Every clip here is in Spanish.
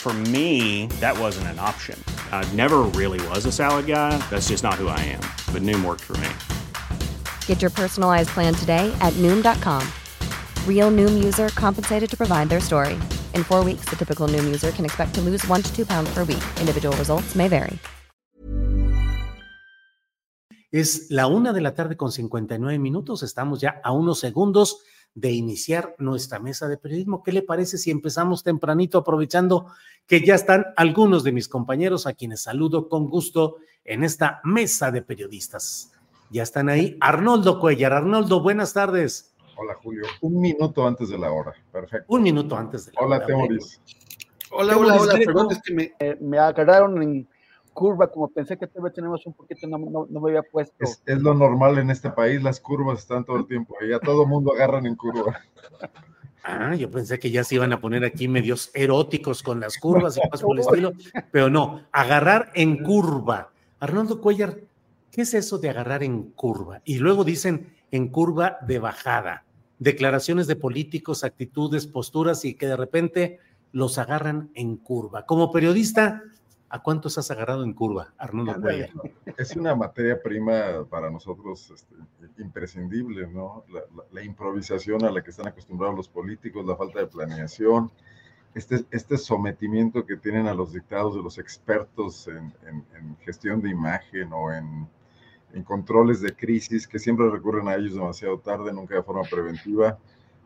For me, that wasn't an option. I never really was a salad guy. That's just not who I am. But Noom worked for me. Get your personalized plan today at Noom.com. Real Noom user compensated to provide their story. In four weeks, the typical Noom user can expect to lose one to two pounds per week. Individual results may vary. Es la una de la tarde con 59 minutos. Estamos ya a unos segundos de iniciar nuestra mesa de periodismo. ¿Qué le parece si empezamos tempranito aprovechando que ya están algunos de mis compañeros a quienes saludo con gusto en esta mesa de periodistas? Ya están ahí. Arnoldo Cuellar. Arnoldo, buenas tardes. Hola, Julio. Un minuto antes de la hora. Perfecto. Un minuto antes de la Hola, hora. Temoris. Hola, hola, hola. Perdón, es que me, eh, me agarraron en curva, como pensé que tal vez tenemos un poquito, no, no, no me había puesto. Es, es lo normal en este país, las curvas están todo el tiempo. Y a todo mundo agarran en curva. Ah, yo pensé que ya se iban a poner aquí medios eróticos con las curvas y más por el estilo, pero no, agarrar en curva. Arnoldo Cuellar, ¿qué es eso de agarrar en curva? Y luego dicen en curva de bajada, declaraciones de políticos, actitudes, posturas y que de repente los agarran en curva. Como periodista, ¿a cuántos has agarrado en curva, Arnoldo Cuellar? Es una materia prima para nosotros este, imprescindible, ¿no? La, la- la improvisación a la que están acostumbrados los políticos, la falta de planeación, este, este sometimiento que tienen a los dictados de los expertos en, en- en gestión de imagen o en, en controles de crisis, que siempre recurren a ellos demasiado tarde, nunca de forma preventiva.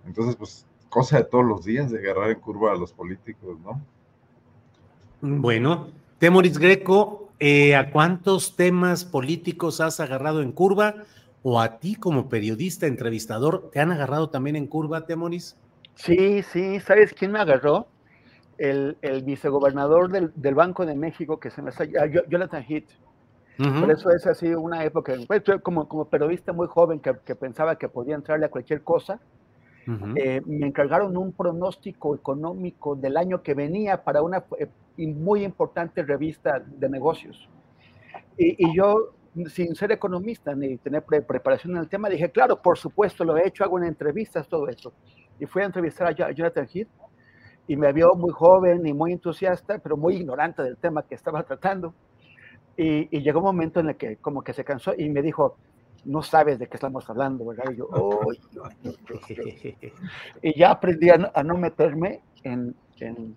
Entonces, pues, cosa de todos los días de agarrar en curva a los políticos, ¿no? Bueno, Temoris Greco, eh, ¿a cuántos temas políticos has agarrado en curva? ¿O a ti como periodista, entrevistador, te han agarrado también en curva, Temoris? Sí, sí, ¿sabes quién me agarró? El, el vicegobernador del, del Banco de México, que se me está, ah, Yo- Jonathan Heath. Por eso es así una época, pues, como, como periodista muy joven que, que pensaba que podía entrarle a cualquier cosa, Ujú. eh, me encargaron un pronóstico económico del año que venía para una eh, muy importante revista de negocios. Y, y yo, sin ser economista ni tener pre- preparación en el tema, dije, claro, por supuesto, lo he hecho, hago una entrevistas, todo eso. Y fui a entrevistar a Jonathan Heath y me vio muy joven y muy entusiasta, pero muy ignorante del tema que estaba tratando. Y, y llegó un momento en el que como que se cansó y me dijo, no sabes de qué estamos hablando, ¿verdad? Y yo, y ya aprendí a no, a no meterme en, en,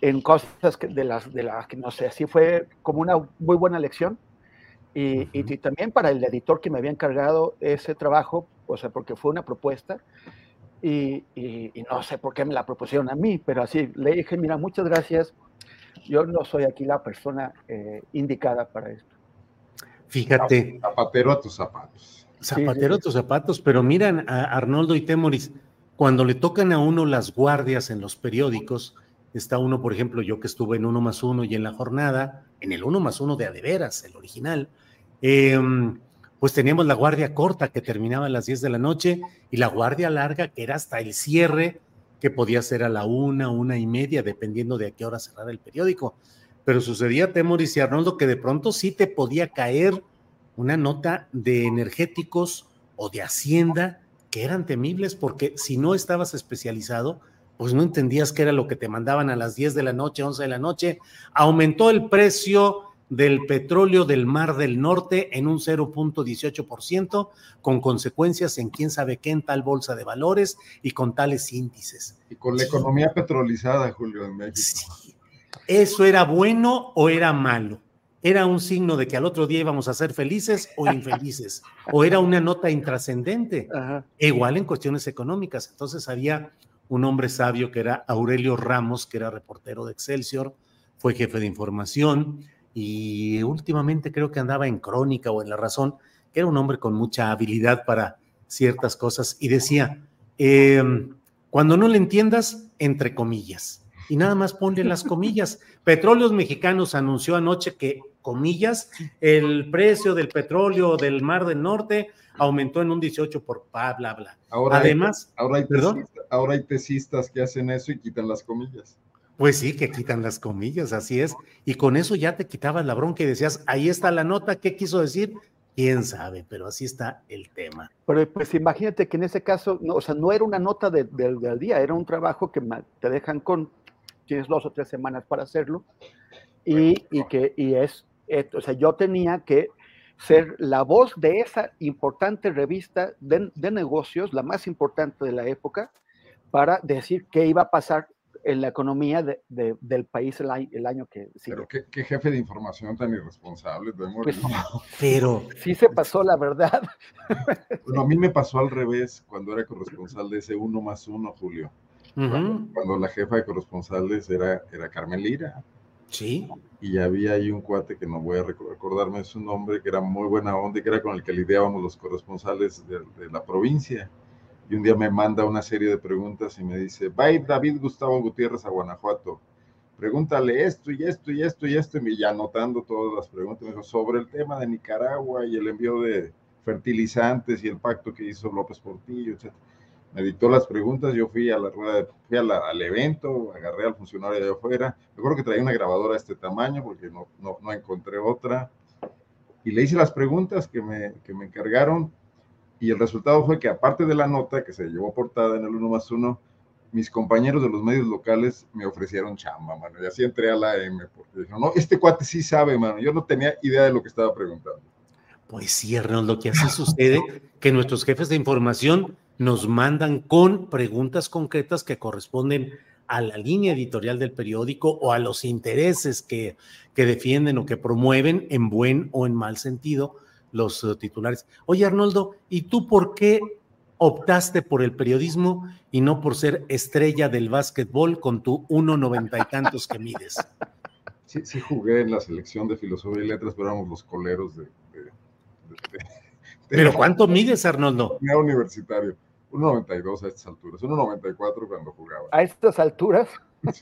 en cosas que- de, las, de las que no sé, así fue como una muy buena lección. Y, y- y también para el editor que me había encargado ese trabajo, o sea, porque fue una propuesta, y, y- y no sé por qué me la propusieron a mí, pero así le dije, mira, muchas gracias, yo no soy aquí la persona eh, indicada para esto. Fíjate, Zapatero a tus zapatos. zapatero a tus zapatos, pero miran a Arnoldo y Temoris, cuando le tocan a uno las guardias en los periódicos, está uno, por ejemplo, yo que estuve en uno más uno y en la jornada, en el uno más uno de Adeveras, el original, eh, pues teníamos la guardia corta que terminaba a las 10 de la noche y la guardia larga que era hasta el cierre, que podía ser a la una, una y media, dependiendo de a qué hora cerrara el periódico. Pero sucedía, Temoris y Arnoldo, que de pronto sí te podía caer una nota de energéticos o de hacienda que eran temibles porque si no estabas especializado, pues no entendías qué era lo que te mandaban a las 10 de la noche, 11 de la noche. Aumentó el precio del petróleo del Mar del Norte en un 0.18%, con consecuencias en quién sabe qué en tal bolsa de valores y con tales índices. Y con la economía petrolizada, Julio, en México. Sí. ¿Eso era bueno o era malo? Era un signo de que al otro día íbamos a ser felices o infelices, o era una nota intrascendente, igual en cuestiones económicas. Entonces había un hombre sabio que era Aurelio Ramos, que era reportero de Excelsior, fue jefe de información y últimamente creo que andaba en Crónica o en La Razón, que era un hombre con mucha habilidad para ciertas cosas y decía, em, cuando no le entiendas, entre comillas, y nada más ponle las comillas. Petróleos Mexicanos anunció anoche que, comillas, el precio del petróleo del Mar del Norte aumentó en un 18 por bla, bla, bla. Ahora Además, ahora, hay ahora hay tesistas que hacen eso y quitan las comillas. Pues sí, que quitan las comillas, así es. Y con eso ya te quitabas la bronca y decías, ahí está la nota, ¿qué quiso decir? Quién sabe, pero así está el tema. Pero pues imagínate que en ese caso, no, o sea, no era una nota del día, era un trabajo que te dejan con, tienes dos o tres semanas para hacerlo, y, y que, y es, o sea, yo tenía que ser la voz de esa importante revista de, de negocios, la más importante de la época, para decir qué iba a pasar en la economía de, del país el, año que sigue. Pero qué, jefe de información tan irresponsable. Pues, pero sí se pasó la verdad. Bueno, a mí me pasó al revés cuando era corresponsal de ese uno más uno, Julio. cuando, la jefa de corresponsales era, era Carmen Lira. Sí. Y había ahí un cuate que no voy a recordarme su nombre, que era muy buena onda y que era con el que lidiábamos los corresponsales de, la provincia y un día me manda una serie de preguntas y me dice, va David Gustavo Gutiérrez a Guanajuato, pregúntale esto y esto y esto y esto, y ya anotando todas las preguntas, dijo, sobre el tema de Nicaragua y el envío de fertilizantes y el pacto que hizo López Portillo, etc. Me dictó las preguntas, yo fui a la rueda, fui al evento, agarré al funcionario de afuera, me acuerdo que traía una grabadora de este tamaño porque no, no, no encontré otra, y le hice las preguntas que me, que me encargaron, y el resultado fue que aparte de la nota que se llevó portada en el 1 más 1, mis compañeros de los medios locales me ofrecieron chamba, mano, y así entré a la M, porque dijeron, no, este cuate sí sabe, mano, yo no tenía idea de lo que estaba preguntando. Pues sí, lo que así sucede, que nuestros jefes de información nos mandan con preguntas concretas que corresponden a la línea editorial del periódico o a los intereses que, que defienden o que promueven en buen o en mal sentido los eh, titulares. Oye, Arnoldo, ¿y tú por qué optaste por el periodismo y no por ser estrella del básquetbol con tu 1,90 y tantos que mides? Sí, sí jugué en la selección de filosofía y letras, pero éramos los coleros de... ¿Pero cuánto mides, Arnoldo? Era universitario. 1,92 a estas alturas, 1,94 cuando jugaba. ¿A estas alturas?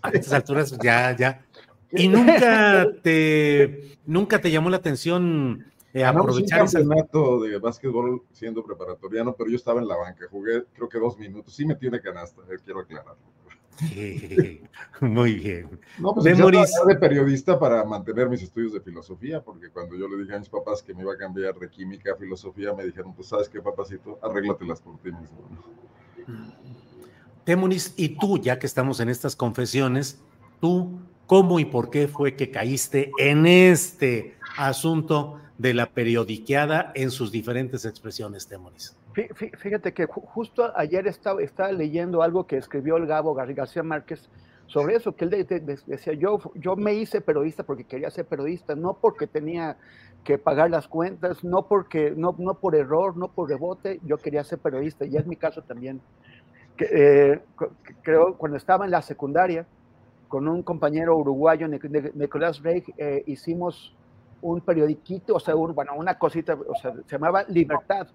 A estas alturas ya, ya. ¿Y nunca te, nunca te llamó la atención eh, aprovechar un campeonato de básquetbol siendo preparatoriano, pero yo estaba en la banca, jugué creo que dos minutos, sí metí una canasta, eh, quiero aclararlo. Muy bien. No, pues yo de periodista para mantener mis estudios de filosofía, porque cuando yo le dije a mis papás que me iba a cambiar de química a filosofía, me dijeron, pues sabes qué, papacito, arréglatelas por ti mismo. Temuris, y tú, ya que estamos en estas confesiones, tú, ¿cómo y por qué fue que caíste en este asunto de la periodiqueada en sus diferentes expresiones, Temoris. Fíjate que justo ayer estaba, estaba leyendo algo que escribió el Gabo García Márquez sobre eso, que él decía, yo, yo me hice periodista porque quería ser periodista, no porque tenía que pagar las cuentas, no, porque, no, no por error, no por rebote, yo quería ser periodista, y es mi caso también. Que, eh, creo, cuando estaba en la secundaria, con un compañero uruguayo, Nicolás Rey, eh, hicimos un periodiquito, o sea, bueno, una cosita, o sea, se llamaba Libertad,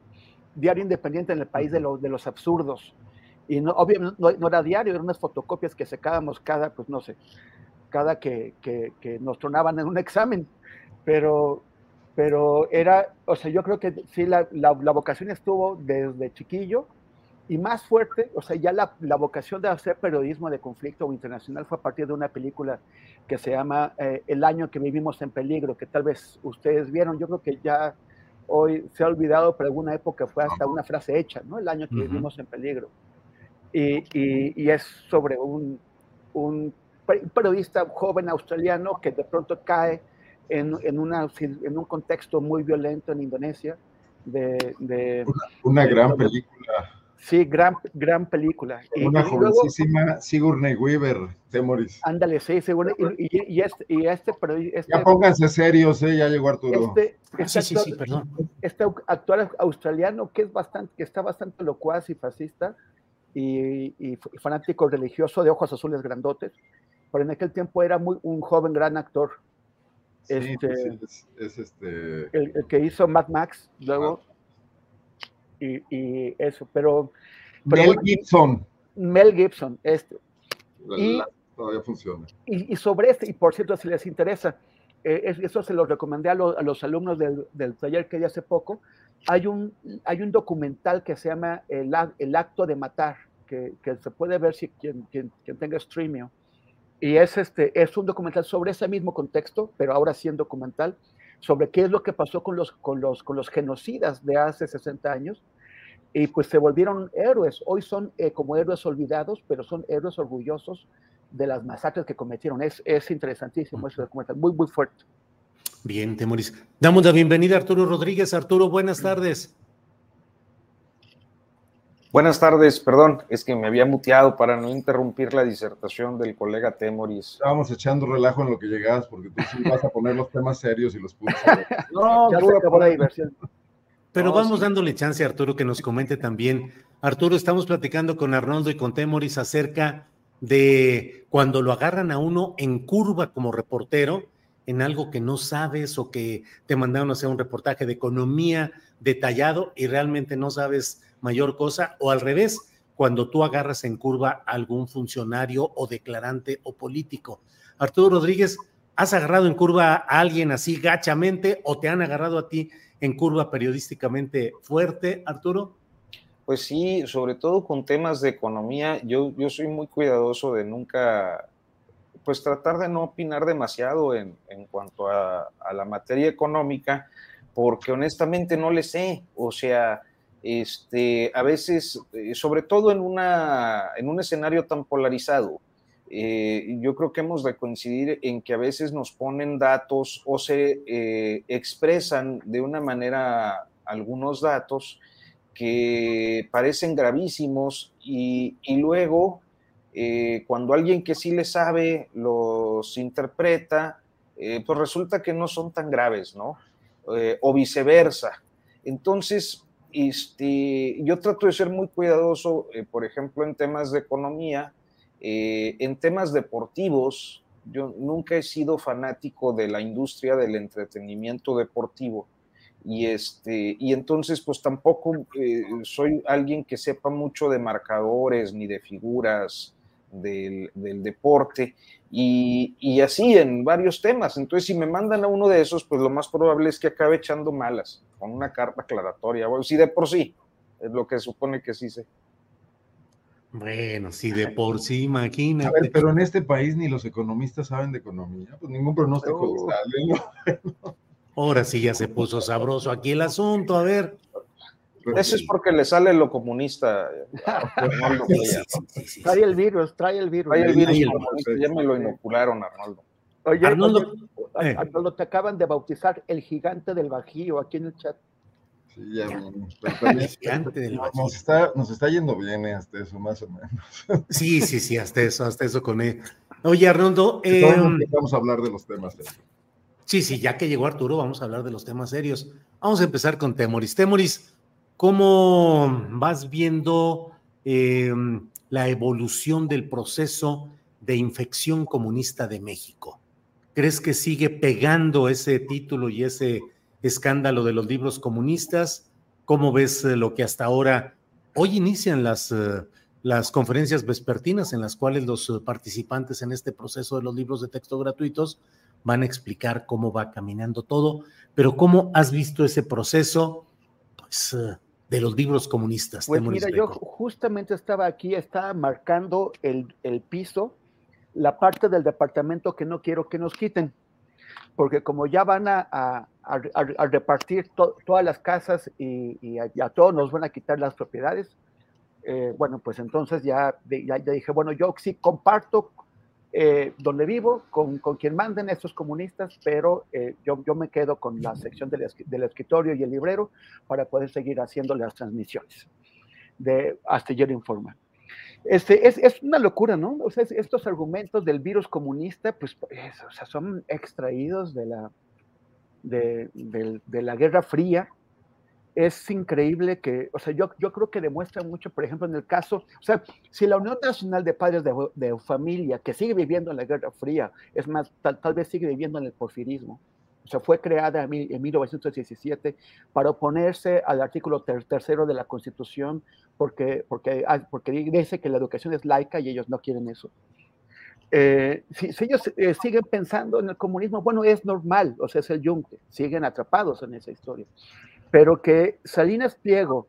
diario independiente en el país de, los de los absurdos. Y no, obviamente no, era diario, eran unas fotocopias que sacábamos cada, pues no sé, cada que, que, que nos tronaban en un examen. Pero, pero era, o sea, yo creo que sí, la, la, la vocación estuvo desde chiquillo y más fuerte, o sea, ya la, la, vocación de hacer periodismo de conflicto internacional fue a partir de una película que se llama eh, El año que vivimos en peligro, que tal vez ustedes vieron, yo creo que ya hoy se ha olvidado, pero alguna época fue hasta una frase hecha, ¿no? El año que vivimos en peligro. Y, y, y es sobre un, un, periodista joven australiano que de pronto cae en, en, una, en un contexto muy violento en Indonesia. De, de una, gran película Sí, gran, gran película. Una jovencísima Sigourney Weaver, Temoris. Ándale, sí, seguro. Y, y, este, y este, pero este, Ya pónganse serios, eh, ya llegó Arturo. Este, este, sí, sí, perdón. este actual australiano que es bastante, que está bastante locuaz y fascista y, y, fanático religioso de ojos azules grandotes, pero en aquel tiempo era muy un joven gran actor. Sí, este, es, es, este... El, el, que hizo Mad Max, luego. Y, eso, pero, Mel Gibson. Mel Gibson, este. y, todavía funciona. Y, sobre este, y por cierto, si les interesa, eh, eso se lo recomendé a, a los alumnos del, del, taller que di hace poco, hay un, hay un documental que se llama El, el Acto de Matar, que, que, se puede ver si quien, quien, quien tenga streaming. Y es, este, es un documental sobre ese mismo contexto, pero ahora sí en documental, sobre qué es lo que pasó con los, con los, con los genocidas de hace 60 años, y pues se volvieron héroes. Hoy son eh, como héroes olvidados, pero son héroes orgullosos de las masacres que cometieron. Es, es interesantísimo ese documental, muy, muy fuerte. Bien, Temoris. Damos la bienvenida a Arturo Rodríguez. Arturo, buenas tardes. Buenas tardes, perdón, es que me había muteado para no interrumpir la disertación del colega Temoris. Estábamos echando relajo en lo que llegabas, porque tú sí vas a poner los temas serios y los puntos. no, ya se acabó la diversión. Pero vamos dándole chance a Arturo que nos comente también. Arturo, estamos platicando con Arnoldo y con Temoris acerca de cuando lo agarran a uno en curva como reportero, en algo que no sabes o que te mandaron a hacer un reportaje de economía detallado y realmente no sabes mayor cosa, o al revés, cuando tú agarras en curva a algún funcionario o declarante o político. Arturo Rodríguez, ¿has agarrado en curva a alguien así gachamente o te han agarrado a ti en curva periodísticamente fuerte, Arturo? Pues sí, sobre todo con temas de economía, yo, yo soy muy cuidadoso de nunca, pues tratar de no opinar demasiado en, en cuanto a, la materia económica, porque honestamente no le sé, o sea, este, a veces, eh, sobre todo en, una, en un escenario tan polarizado, eh, yo creo que hemos de coincidir en que a veces nos ponen datos o se eh, expresan de una manera algunos datos que parecen gravísimos y luego eh, cuando alguien que sí le sabe los interpreta, eh, pues resulta que no son tan graves, ¿no? Eh, o viceversa. Entonces, este, yo trato de ser muy cuidadoso, por ejemplo, en temas de economía, en temas deportivos, yo nunca he sido fanático de la industria del entretenimiento deportivo. Y, este, y entonces, pues tampoco soy alguien que sepa mucho de marcadores ni de figuras del, del deporte. Y, y, así en varios temas. Entonces, si me mandan a uno de esos, pues lo más probable es que acabe echando malas, con una carta aclaratoria. Bueno, sí, de por sí, es lo que supone que sí sé. Bueno, sí, de por sí, imagínate. A ver, pero en este país ni los economistas saben de economía, pues ningún pronóstico sale, ¿no? Ahora sí ya se puso sabroso aquí el asunto, a ver. Eso es porque le sale lo comunista. trae el virus, trae el virus. Trae el virus, ya me lo inocularon, Arnoldo. Oye, Arnoldo, oye, eh. Arnoldo, te acaban de bautizar el gigante del Bajío aquí en el chat. Sí, ya, nos, está, nos está yendo bien eh, hasta eso, más o menos. Sí, sí, sí, hasta eso, hasta eso con él. Oye, Arnoldo. Eh, vamos a hablar de los temas serios. Sí, sí, ya que llegó Arturo, vamos a hablar de los temas serios. Vamos a empezar con Temoris. Temoris, ¿cómo vas viendo eh, la evolución del proceso de infección comunista de México? ¿Crees que sigue pegando ese título y ese escándalo de los libros comunistas. ¿Cómo ves eh, lo que hasta ahora, hoy inician las, eh, las conferencias vespertinas en las cuales los eh, participantes en este proceso de los libros de texto gratuitos van a explicar cómo va caminando todo, pero cómo has visto ese proceso pues, de los libros comunistas? Pues mira, yo justamente estaba aquí, estaba marcando el, el piso, la parte del departamento que no quiero que nos quiten porque como ya van a, a, a, repartir to, todas las casas y, y, a, todos nos van a quitar las propiedades, eh, bueno, pues entonces ya, ya, ya, dije, bueno, yo sí comparto eh, donde vivo con, con, quien manden estos comunistas, pero eh, yo, yo me quedo con la sección del, del, escritorio y el librero para poder seguir haciendo las transmisiones. de Astillero Informa. Este, es, es, una locura, ¿no? O sea, estos argumentos del virus comunista, pues, pues o sea, son extraídos de la, de, de, de, la Guerra Fría. Es increíble que, o sea, yo, yo creo que demuestra mucho, por ejemplo, en el caso, o sea, si la Unión Nacional de Padres de, de Familia, que sigue viviendo en la Guerra Fría, es más, tal, tal vez sigue viviendo en el porfirismo, o sea, fue creada en 1917 para oponerse al artículo tercero de la Constitución porque, porque, ah, porque dice que la educación es laica y ellos no quieren eso. Eh, si, si, ellos eh, siguen pensando en el comunismo, bueno, es normal, o sea, es el yunque, siguen atrapados en esa historia. Pero que Salinas Pliego,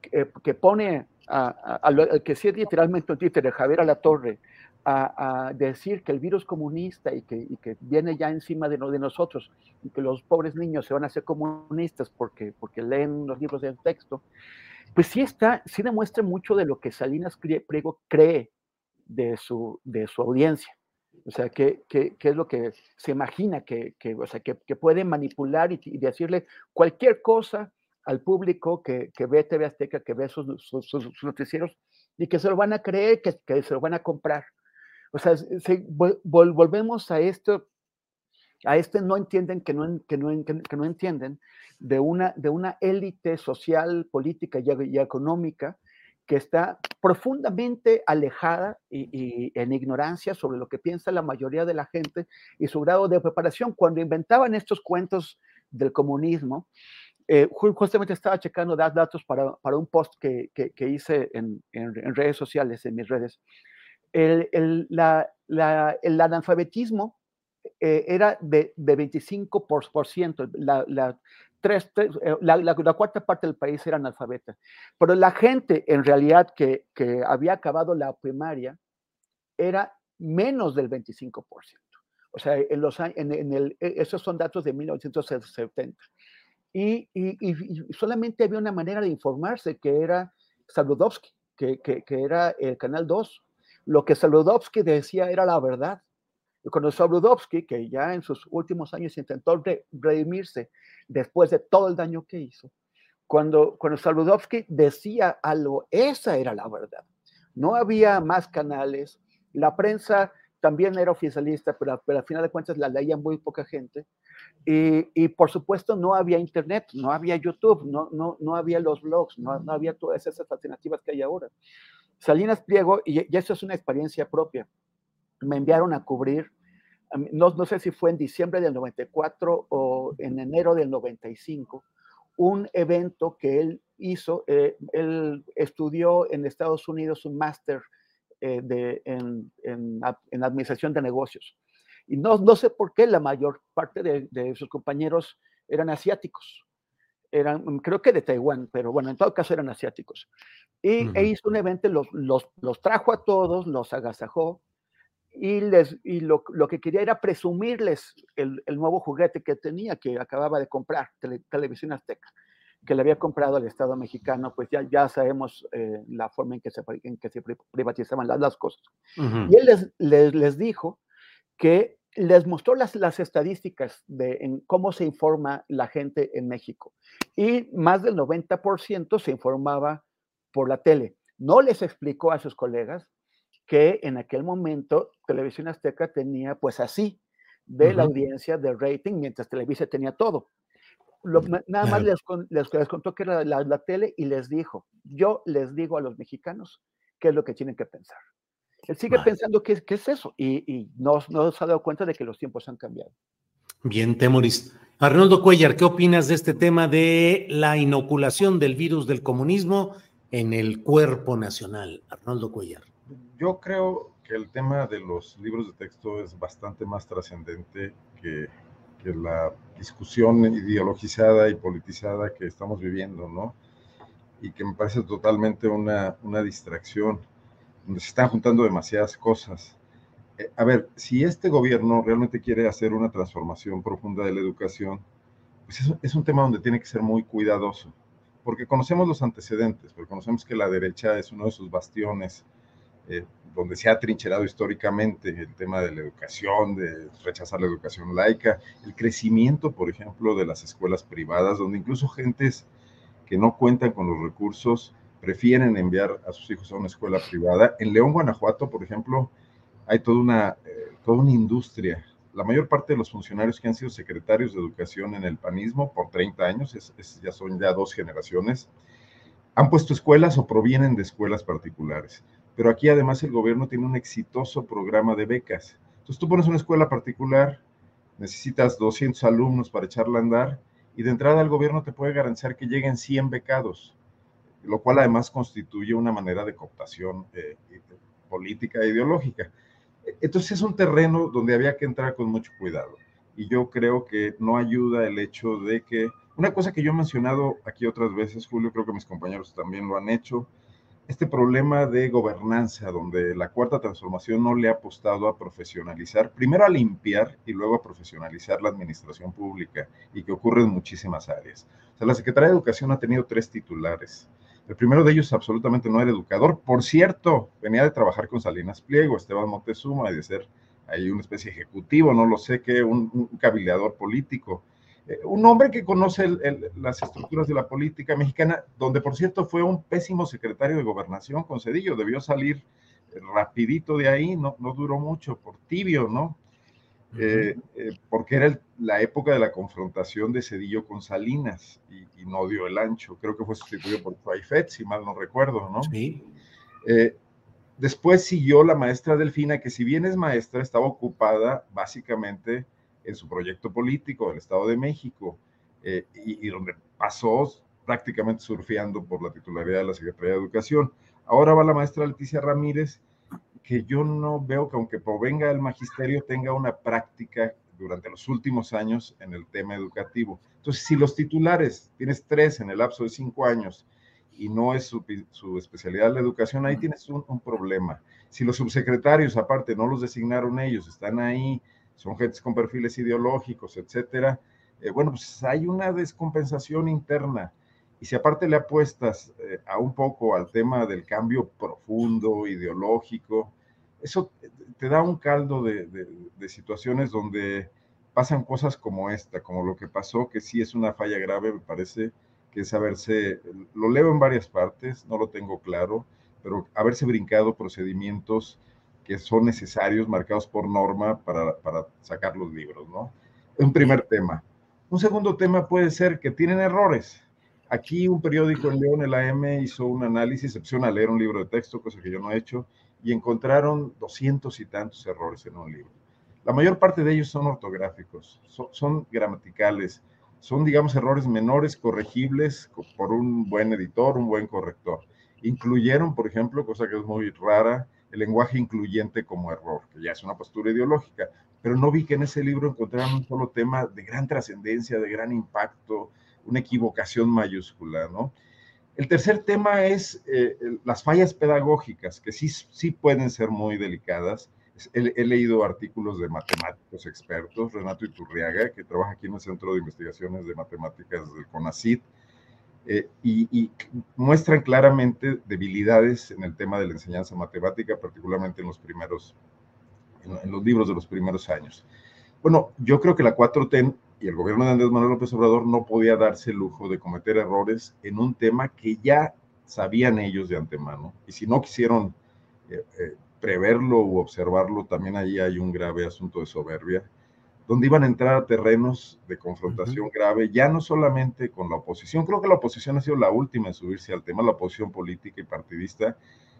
que, que pone a, que sí literalmente un Twitter de Javier Alatorre, a, a, decir que el virus comunista y que, viene ya encima de, nosotros y que los pobres niños se van a hacer comunistas porque, porque leen los libros de texto, pues sí está, sí demuestra mucho de lo que Salinas Priego cree de su, de su audiencia. O sea, qué, qué, qué es lo que se imagina que, que o sea, que, que puede manipular y, y, decirle cualquier cosa al público que, que ve TV Azteca, que ve sus, sus, noticieros y que se lo van a creer, que, que se lo van a comprar. O sea, se, vol, volvemos a esto, a este no entienden que no, que no, que no entienden de una, de una élite social, política y, económica que está profundamente alejada y, y, en ignorancia sobre lo que piensa la mayoría de la gente y su grado de preparación. Cuando inventaban estos cuentos del comunismo, eh, justamente estaba checando datos para, para un post que, que, que hice en, en, en, redes sociales, en mis redes, el, el, la, la, el analfabetismo eh, era de, de 25%, la, la, tres, tres, eh, la, la, cuarta parte del país era analfabeta, pero la gente en realidad que, que había acabado la primaria era menos del 25%. O sea, en los, en, en el, e, esos son datos de 1970. Y, y, y, solamente había una manera de informarse, que era Saludowski, que, que, que era el Canal 2 lo que Saludowski decía era la verdad. Y cuando Saludowski, que ya en sus últimos años intentó redimirse después de todo el daño que hizo, cuando, cuando Saludowski decía algo, esa era la verdad. No había más canales, la prensa también era oficialista, pero, pero al final de cuentas la leía muy poca gente. Y, y, por supuesto no había internet, no había YouTube, no, no, no había los blogs, no, no había todas esas alternativas que hay ahora. Salinas Pliego, y, y eso es una experiencia propia, me enviaron a cubrir, no, no, sé si fue en diciembre del 94 o en enero del 95, un evento que él hizo, eh, él estudió en Estados Unidos un máster eh, en, en, en, administración de negocios. Y no, no sé por qué la mayor parte de, de sus compañeros eran asiáticos eran, creo que de Taiwán, pero bueno, en todo caso eran asiáticos. Y uh -huh. e hizo un evento, los, los, los, trajo a todos, los agasajó y, les, y lo, lo que quería era presumirles el, el, nuevo juguete que tenía, que acababa de comprar, tele, Televisión Azteca, que le había comprado al Estado mexicano, pues ya, ya sabemos eh, la forma en que se, en que se privatizaban las, las cosas. Uh -huh. Y él les, les, les dijo que les mostró las, las estadísticas de en cómo se informa la gente en México. Y más del 90% se informaba por la tele. No les explicó a sus colegas que en aquel momento Televisión Azteca tenía pues así de uh -huh. la audiencia de rating, mientras Televisa tenía todo. Lo, nada más les, les, les, contó que era la, la tele y les dijo, yo les digo a los mexicanos qué es lo que tienen que pensar. Él sigue pensando que, que, es eso y, y no, no, se ha dado cuenta de que los tiempos han cambiado. Bien, Temoris. Arnoldo Cuellar, ¿qué opinas de este tema de la inoculación del virus del comunismo en el cuerpo nacional? Arnoldo Cuellar. Yo creo que el tema de los libros de texto es bastante más trascendente que, que la discusión ideologizada y politizada que estamos viviendo, ¿no? Y que me parece totalmente una, una distracción donde se están juntando demasiadas cosas. Eh, a ver, si este gobierno realmente quiere hacer una transformación profunda de la educación, pues es, es, un tema donde tiene que ser muy cuidadoso, porque conocemos los antecedentes, porque conocemos que la derecha es uno de sus bastiones, eh, donde se ha trincherado históricamente el tema de la educación, de rechazar la educación laica, el crecimiento, por ejemplo, de las escuelas privadas, donde incluso gentes que no cuentan con los recursos prefieren enviar a sus hijos a una escuela privada. En León, Guanajuato, por ejemplo, hay toda una, eh, toda una industria. La mayor parte de los funcionarios que han sido secretarios de educación en el panismo por 30 años, ya son ya dos generaciones, han puesto escuelas o provienen de escuelas particulares. Pero aquí además el gobierno tiene un exitoso programa de becas. Entonces tú pones una escuela particular, necesitas 200 alumnos para echarla a andar y de entrada el gobierno te puede garantizar que lleguen 100 becados lo cual además constituye una manera de cooptación eh, política e ideológica. Entonces es un terreno donde había que entrar con mucho cuidado. Y yo creo que no ayuda el hecho de que, una cosa que yo he mencionado aquí otras veces, Julio, creo que mis compañeros también lo han hecho, este problema de gobernanza, donde la cuarta transformación no le ha apostado a profesionalizar, primero a limpiar y luego a profesionalizar la administración pública, y que ocurre en muchísimas áreas. O sea, la Secretaría de Educación ha tenido tres titulares. El primero de ellos absolutamente no era educador. Por cierto, venía de trabajar con Salinas Pliego, Esteban Montezuma, y de ser ahí una especie ejecutivo, no lo sé qué, un, un político. Eh, un hombre que conoce las estructuras de la política mexicana, donde por cierto fue un pésimo secretario de gobernación con Cedillo, debió salir rapidito de ahí, no, no duró mucho, por tibio, ¿no? Eh, eh, porque era la época de la confrontación de Cedillo con Salinas y, no dio el ancho. Creo que fue sustituido por Faifet, si mal no recuerdo, ¿no? Sí. Eh, después siguió la maestra Delfina, que si bien es maestra, estaba ocupada básicamente en su proyecto político del Estado de México y, y donde pasó prácticamente surfeando por la titularidad de la Secretaría de Educación. Ahora va la maestra Leticia Ramírez, que yo no veo que aunque provenga del magisterio tenga una práctica durante los últimos años en el tema educativo. Entonces, si los titulares, tienes tres en el lapso de cinco años y no es su, especialidad la educación, ahí tienes un, problema. Si los subsecretarios, aparte, no los designaron ellos, están ahí, son gentes con perfiles ideológicos, etcétera, eh, bueno, pues hay una descompensación interna. Y si aparte le apuestas eh, a un poco al tema del cambio profundo, ideológico, eso te da un caldo de, situaciones donde pasan cosas como esta, como lo que pasó, que sí es una falla grave, me parece, que es haberse, lo leo en varias partes, no lo tengo claro, pero haberse brincado procedimientos que son necesarios, marcados por norma para, para sacar los libros, ¿no? Un primer tema. Un segundo tema puede ser que tienen errores. Aquí un periódico en León, el AM, hizo un análisis, excepción a leer un libro de texto, cosa que yo no he hecho, y encontraron doscientos y tantos errores en un libro. La mayor parte de ellos son ortográficos, son, gramaticales, son, digamos, errores menores corregibles por un buen editor, un buen corrector. Incluyeron, por ejemplo, cosa que es muy rara, el lenguaje incluyente como error, que ya es una postura ideológica, pero no vi que en ese libro encontraran un solo tema de gran trascendencia, de gran impacto, una equivocación mayúscula, ¿no? El tercer tema es eh, las fallas pedagógicas, que sí, sí pueden ser muy delicadas. He, leído artículos de matemáticos expertos, Renato Iturriaga, que trabaja aquí en el Centro de Investigaciones de Matemáticas del CONACIT, eh, y, muestran claramente debilidades en el tema de la enseñanza matemática, particularmente en los primeros, en los libros de los primeros años. Bueno, yo creo que la 4T y el gobierno de Andrés Manuel López Obrador no podía darse el lujo de cometer errores en un tema que ya sabían ellos de antemano. Y si no quisieron eh, eh, preverlo u observarlo, también allí hay un grave asunto de soberbia, donde iban a entrar a terrenos de confrontación grave, ya no solamente con la oposición, creo que la oposición ha sido la última en subirse al tema, la oposición política y partidista,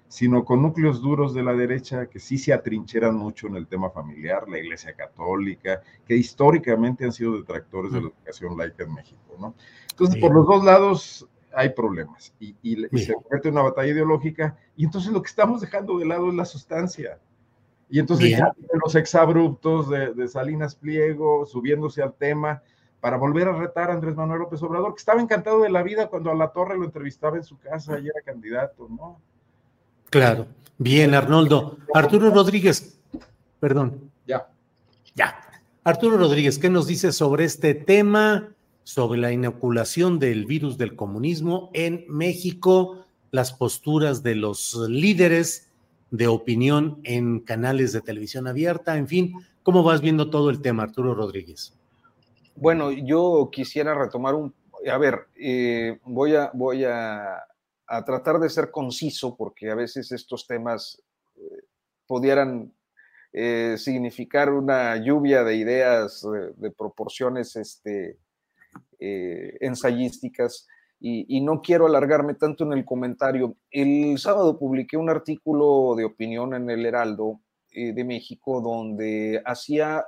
sino con núcleos duros de la derecha que sí se atrincheran mucho en el tema familiar, la Iglesia Católica, que históricamente han sido detractores de la educación laica en México, ¿no? Entonces, por los dos lados hay problemas y, se convierte en una batalla ideológica y entonces lo que estamos dejando de lado es la sustancia. Y entonces ya los exabruptos de, de Salinas Pliego subiéndose al tema para volver a retar a Andrés Manuel López Obrador, que estaba encantado de la vida cuando a la torre lo entrevistaba en su casa y era candidato, ¿no? Claro. Bien, Arnoldo. Arturo Rodríguez, perdón. Ya. Ya. Arturo Rodríguez, ¿qué nos dice sobre este tema, sobre la inoculación del virus del comunismo en México, las posturas de los líderes de opinión en canales de televisión abierta, en fin, ¿cómo vas viendo todo el tema, Arturo Rodríguez? Bueno, yo quisiera retomar un, a ver, eh, voy a, voy a a tratar de ser conciso, porque a veces estos temas eh, pudieran eh, significar una lluvia de ideas de, proporciones este, ensayísticas. Y, y, no quiero alargarme tanto en el comentario. El sábado publiqué un artículo de opinión en el Heraldo de México donde hacía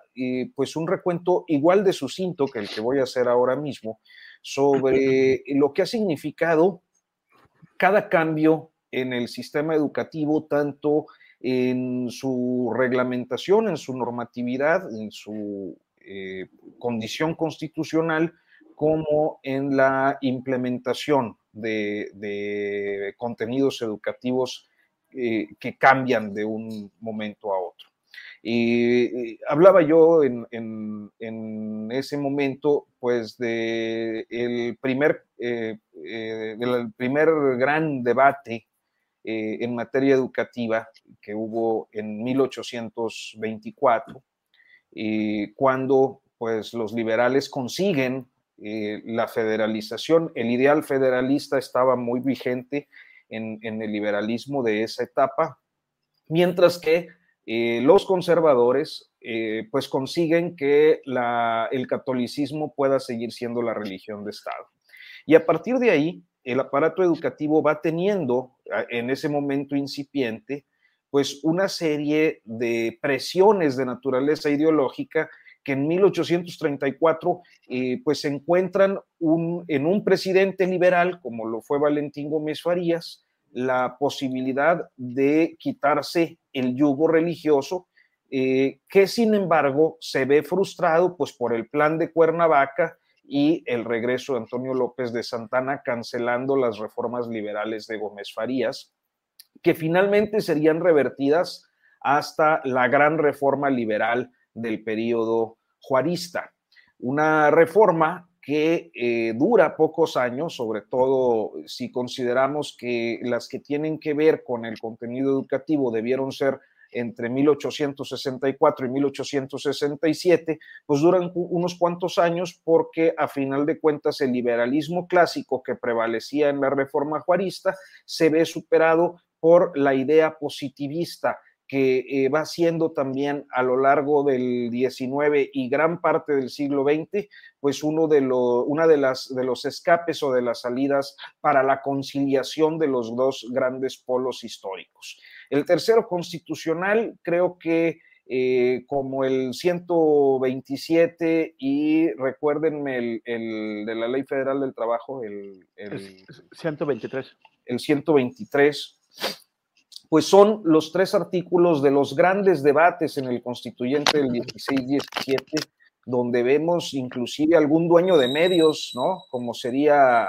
pues un recuento igual de sucinto que el que voy a hacer ahora mismo sobre lo que ha significado cada cambio en el sistema educativo, tanto en su reglamentación, en su normatividad, en su eh, condición constitucional, como en la implementación de, contenidos educativos eh, que cambian de un momento a otro. Y hablaba yo en, ese momento, pues, de primer, eh, eh, del primer gran debate eh, en materia educativa que hubo en 1824, cuando, pues, los liberales consiguen la federalización. El ideal federalista estaba muy vigente en, en el liberalismo de esa etapa, mientras que eh, los conservadores eh, pues consiguen que el catolicismo pueda seguir siendo la religión de Estado. Y a partir de ahí, el aparato educativo va teniendo en ese momento incipiente pues una serie de presiones de naturaleza ideológica que en 1834 eh, pues se encuentran en un presidente liberal como lo fue Valentín Gómez Farías, la posibilidad de quitarse el yugo religioso, eh, que sin embargo se ve frustrado pues, por el plan de Cuernavaca y el regreso de Antonio López de Santana cancelando las reformas liberales de Gómez Farías, que finalmente serían revertidas hasta la gran reforma liberal del periodo juarista. Una reforma que eh, dura pocos años, sobre todo si consideramos que las que tienen que ver con el contenido educativo debieron ser entre 1864 y 1867, pues duran unos cuantos años porque a final de cuentas el liberalismo clásico que prevalecía en la reforma juarista se ve superado por la idea positivista que eh, va siendo también a lo largo del XIX y gran parte del siglo XX, pues uno de una de, las, de los escapes o de las salidas para la conciliación de los dos grandes polos históricos. El tercero constitucional, creo que eh, como el 127 y recuérdenme el, de la Ley Federal del Trabajo, el, el 123. El 123 pues son los tres artículos de los grandes debates en el constituyente del 16-17, donde vemos inclusive algún dueño de medios, ¿no? Como sería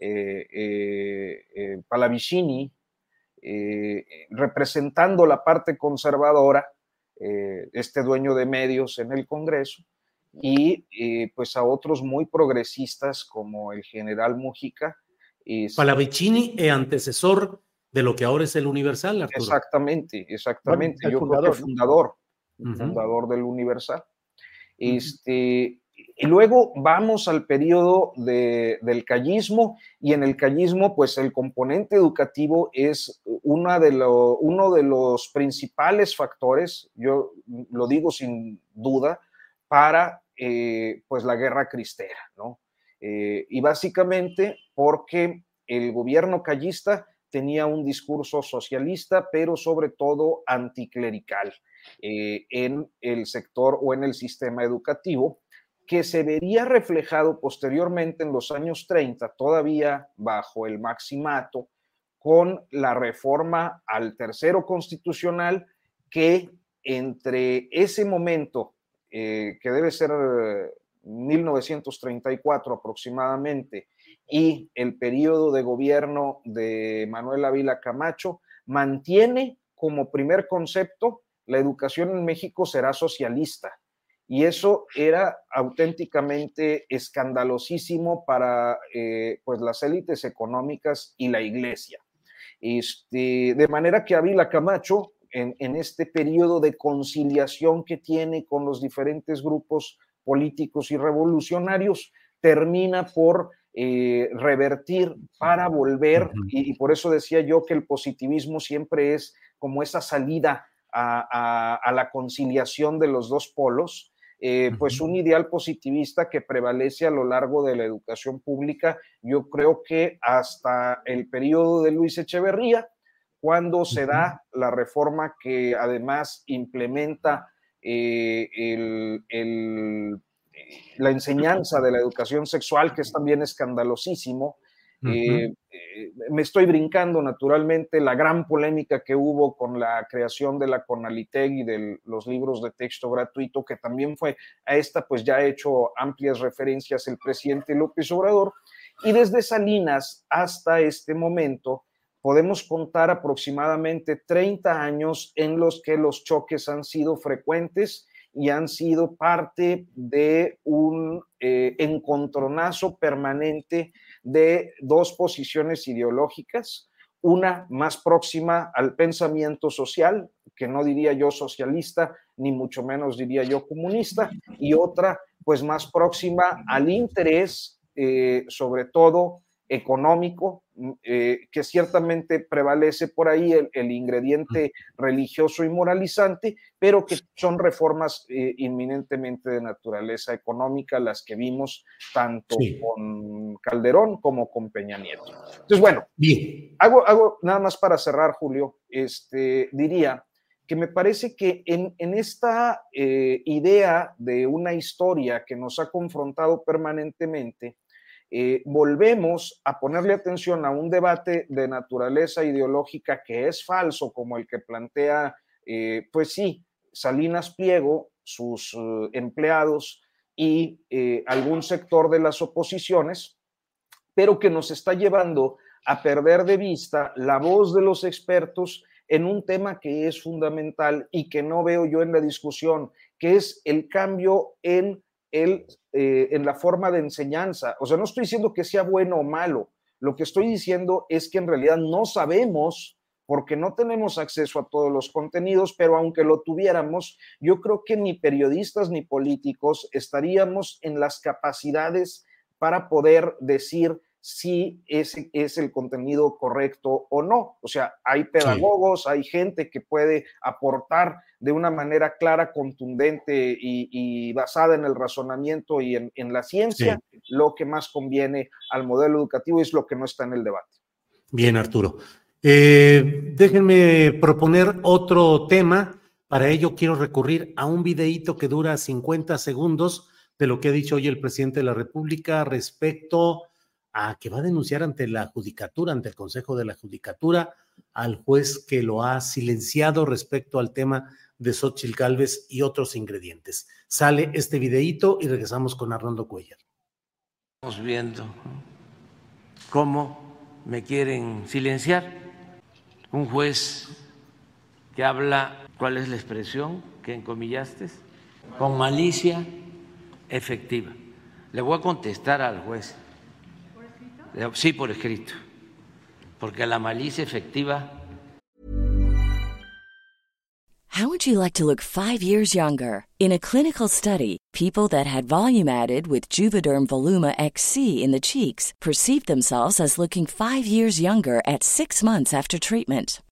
eh, eh, eh Palavicini, eh, representando la parte conservadora, este dueño de medios en el Congreso, y pues a otros muy progresistas como el general Mujica. Palavicini, antecesor de lo que ahora es el Universal, Arturo. Exactamente, exactamente. Yo fundador, creo que fundador, fundador del Universal. Este, y luego vamos al periodo de, del callismo y en el callismo pues el componente educativo es una de lo, uno de los principales factores, yo lo digo sin duda, para eh, pues la guerra cristera, ¿no? Eh, y básicamente porque el gobierno callista tenía un discurso socialista, pero sobre todo anticlerical eh, en el sector o en el sistema educativo, que se vería reflejado posteriormente en los años 30, todavía bajo el maximato, con la reforma al tercero constitucional que entre ese momento, eh, que debe ser 1934 aproximadamente, y el periodo de gobierno de Manuel Ávila Camacho mantiene como primer concepto la educación en México será socialista. Y eso era auténticamente escandalosísimo para eh, pues las élites económicas y la iglesia. Este, de manera que Ávila Camacho, en, en este periodo de conciliación que tiene con los diferentes grupos políticos y revolucionarios, termina por eh, revertir para volver, y, por eso decía yo que el positivismo siempre es como esa salida a, la conciliación de los dos polos, eh, pues un ideal positivista que prevalece a lo largo de la educación pública, yo creo que hasta el periodo de Luis Echeverría, cuando se da la reforma que además implementa eh, el la enseñanza de la educación sexual, que es también escandalosísimo. Eh, eh, me estoy brincando naturalmente la gran polémica que hubo con la creación de la Conaliteg y de los libros de texto gratuito, que también fue a esta, pues ya ha hecho amplias referencias el presidente López Obrador. Y desde Salinas hasta este momento podemos contar aproximadamente 30 años en los que los choques han sido frecuentes y han sido parte de un eh, encontronazo permanente de dos posiciones ideológicas, una más próxima al pensamiento social, que no diría yo socialista, ni mucho menos diría yo comunista, y otra pues más próxima al interés, eh, sobre todo económico, eh, que ciertamente prevalece por ahí el, ingrediente religioso y moralizante, pero que son reformas eh, inminentemente de naturaleza económica las que vimos tanto con Calderón como con Peña Nieto. Entonces, bueno, Bien. Hago, hago nada más para cerrar, Julio, este, diría que me parece que en, esta eh, idea de una historia que nos ha confrontado permanentemente, eh, volvemos a ponerle atención a un debate de naturaleza ideológica que es falso, como el que plantea, eh, pues sí, Salinas Pliego, sus eh, empleados y algún sector de las oposiciones, pero que nos está llevando a perder de vista la voz de los expertos en un tema que es fundamental y que no veo yo en la discusión, que es el cambio en el, eh, en la forma de enseñanza. O sea, no estoy diciendo que sea bueno o malo. Lo que estoy diciendo es que en realidad no sabemos porque no tenemos acceso a todos los contenidos, pero aunque lo tuviéramos, yo creo que ni periodistas ni políticos estaríamos en las capacidades para poder decir si ese es el contenido correcto o no. O sea, hay pedagogos, hay gente que puede aportar de una manera clara, contundente y, basada en el razonamiento y en, la ciencia lo que más conviene al modelo educativo y es lo que no está en el debate. Bien, Arturo. Eh, déjenme proponer otro tema. Para ello quiero recurrir a un videíto que dura 50 segundos de lo que ha dicho hoy el presidente de la República respecto a que va a denunciar ante la judicatura, ante el Consejo de la Judicatura, al juez que lo ha silenciado respecto al tema de Xochitl Galvez y otros ingredientes. Sale este videíto y regresamos con Arnoldo Cuellar. Estamos viendo cómo me quieren silenciar. Un juez que habla, ¿cuál es la expresión que encomillaste? Con malicia efectiva. Le voy a contestar al juez Eh, sí, por escrito. Porque la malicia efectiva. How would you like to look five years younger? In a clinical study, people that had volume added with Juvederm Voluma XC in the cheeks perceived themselves as looking five years younger at six months after treatment.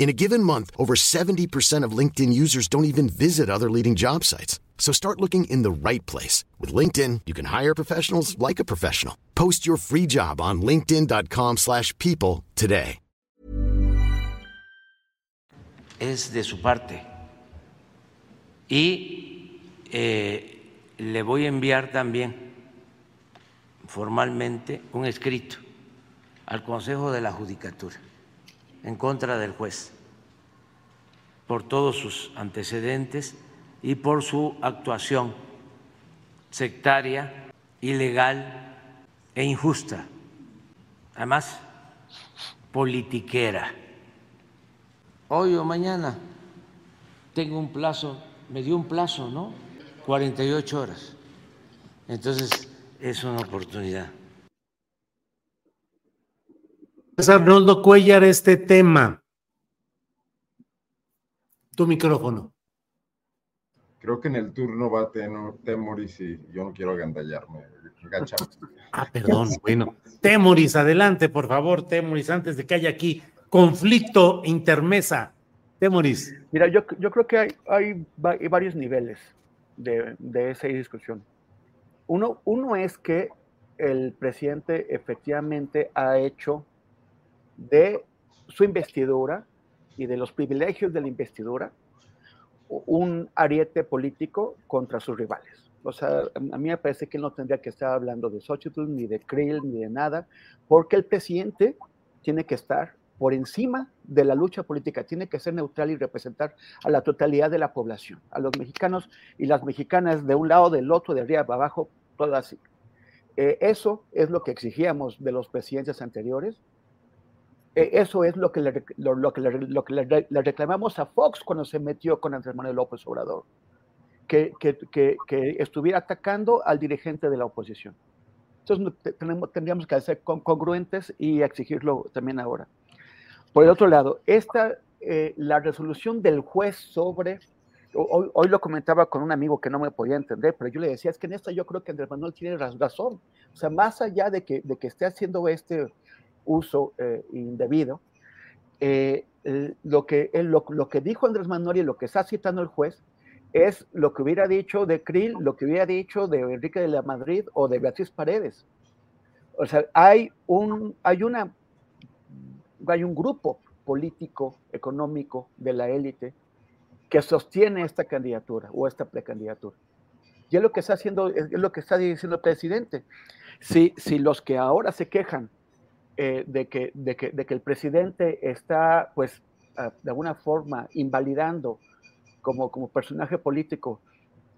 In a given month, over 70% of LinkedIn users don't even visit other leading job sites. So start looking in the right place. With LinkedIn, you can hire professionals like a professional. Post your free job on linkedin.com slash people today. Es de su parte. Y eh, le voy a enviar también formalmente un escrito al Consejo de la Judicatura en contra del juez por todos sus antecedentes y por su actuación sectaria, ilegal e injusta, además politiquera. Hoy o mañana tengo un plazo, me dio un plazo, ¿no? 48 horas. Entonces es una oportunidad. Arnoldo Cuellar, este tema. Tu micrófono. Creo que en el turno va Temoris y yo no quiero agandallarme. Ah, perdón, bueno. Temoris, adelante, por favor, Temoris, antes de que haya aquí conflicto intermesa. Temoris. Mira, yo, yo creo que hay, hay, varios niveles de, de, esa discusión. Uno, uno es que el presidente efectivamente ha hecho de su investidura y de los privilegios de la investidura un ariete político contra sus rivales. O sea, a mí me parece que no tendría que estar hablando de Xochitl, ni de Krill, ni de nada, porque el presidente tiene que estar por encima de la lucha política, tiene que ser neutral y representar a la totalidad de la población, a los mexicanos y las mexicanas de un lado, del otro, de arriba, abajo, todo así. Eh, eso es lo que exigíamos de los presidentes anteriores eso es lo que, le, lo, que, lo que le, reclamamos a Fox cuando se metió con Andrés Manuel López Obrador, que, que, estuviera atacando al dirigente de la oposición. Entonces tenemos, tendríamos que ser congruentes y exigirlo también ahora. Por el otro lado, esta, eh, la resolución del juez sobre, hoy, hoy, lo comentaba con un amigo que no me podía entender, pero yo le decía, es que en esta yo creo que Andrés Manuel tiene razón. O sea, más allá de que, de que esté haciendo este uso eh, indebido. Eh, lo, que, lo, lo, que dijo Andrés Manuel y lo que está citando el juez es lo que hubiera dicho de Krill, lo que hubiera dicho de Enrique de la Madrid o de Beatriz Paredes. O sea, hay un, hay una, hay un grupo político, económico de la élite que sostiene esta candidatura o esta precandidatura. Y es lo que está haciendo, es lo que está diciendo el presidente. Si, si los que ahora se quejan eh, de, que, de, que, de, que, el presidente está, pues, ah, de alguna forma invalidando como, como personaje político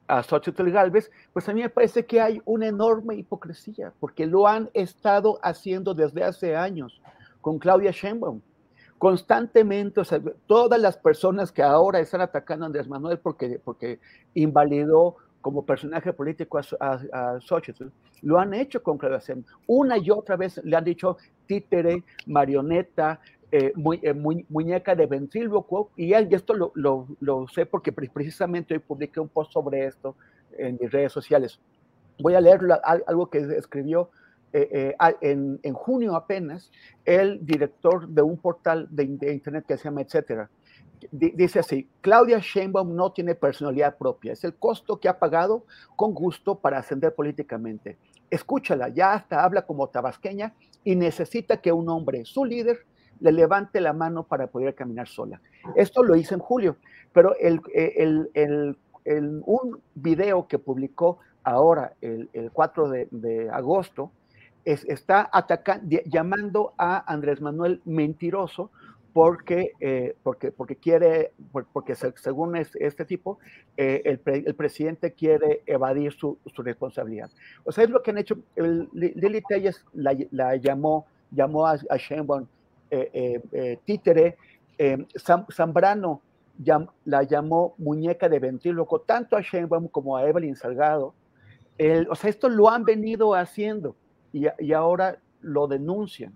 a Xochitl Galvez, pues a mí me parece que hay una enorme hipocresía, porque lo han estado haciendo desde hace años con Claudia Sheinbaum. Constantemente, o sea, todas las personas que ahora están atacando a Andrés Manuel porque, porque invalidó como personaje político a, a, Xochitl, lo han hecho con Claudia. Una y otra vez le han dicho, títere, marioneta, eh, eh, muñeca de ventrílocuo, y, esto lo, lo, sé porque precisamente hoy publiqué un post sobre esto en mis redes sociales. Voy a leer algo que escribió eh, en, en, junio apenas el director de un portal de, internet que se llama Etcétera. Dice así, Claudia Sheinbaum no tiene personalidad propia, es el costo que ha pagado con gusto para ascender políticamente. Escúchala, ya hasta habla como tabasqueña y necesita que un hombre, su líder, le levante la mano para poder caminar sola. Esto lo hice en julio, pero el, el, un video que publicó ahora, el, 4 de, agosto, está atacando, llamando a Andrés Manuel mentiroso porque, eh, porque, porque quiere, porque según este, tipo, eh, el, presidente quiere evadir su, su, responsabilidad. O sea, es lo que han hecho. Lili Telles la, la, llamó, llamó a, a Sheinbaum eh, títere, Zambrano la llamó muñeca de ventríloco, tanto a Sheinbaum como a Evelyn Salgado. El, o sea, esto lo han venido haciendo y, y ahora lo denuncian.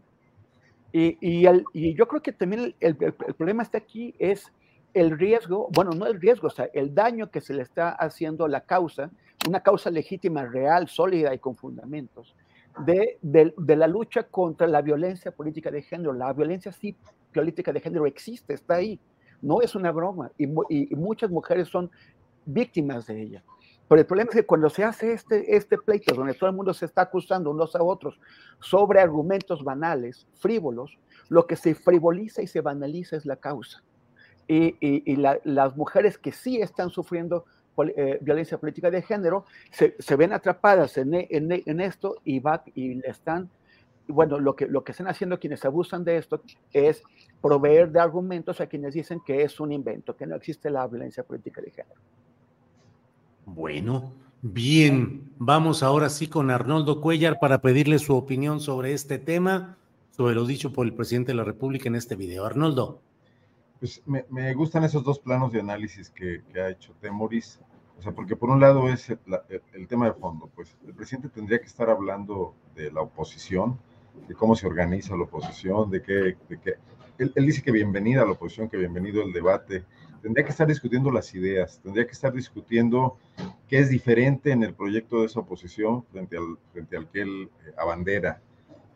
Y, y, yo creo que también el, problema está aquí es el riesgo, bueno, no el riesgo, o sea, el daño que se le está haciendo a la causa una causa legítima, real, sólida y con fundamentos, de, de, la lucha contra la violencia política de género. La violencia sí, política de género existe, está ahí, no es una broma, y, y, muchas mujeres son víctimas de ella. Pero el problema es que cuando se hace este, este pleito, donde todo el mundo se está acusando unos a otros sobre argumentos banales, frívolos, lo que se frivoliza y se banaliza es la causa. Y, y, las mujeres que sí están sufriendo eh, violencia política de género se, se ven atrapadas en, en, en, esto y, va, y están, bueno, lo que, lo que están haciendo quienes abusan de esto es proveer de argumentos a quienes dicen que es un invento, que no existe la violencia política de género. Bueno, bien, vamos ahora sí con Arnoldo Cuellar para pedirle su opinión sobre este tema, sobre lo dicho por el presidente de la República en este video. Arnoldo. Pues me, gustan esos dos planos de análisis que, ha hecho Temoris, o sea, porque por un lado es el, tema de fondo, pues el presidente tendría que estar hablando de la oposición, de cómo se organiza la oposición, de qué, de qué. Él, él, dice que bienvenida a la oposición, que bienvenido el debate, tendría que estar discutiendo las ideas, tendría que estar discutiendo qué es diferente en el proyecto de esa oposición frente al, frente al que él eh, abandera.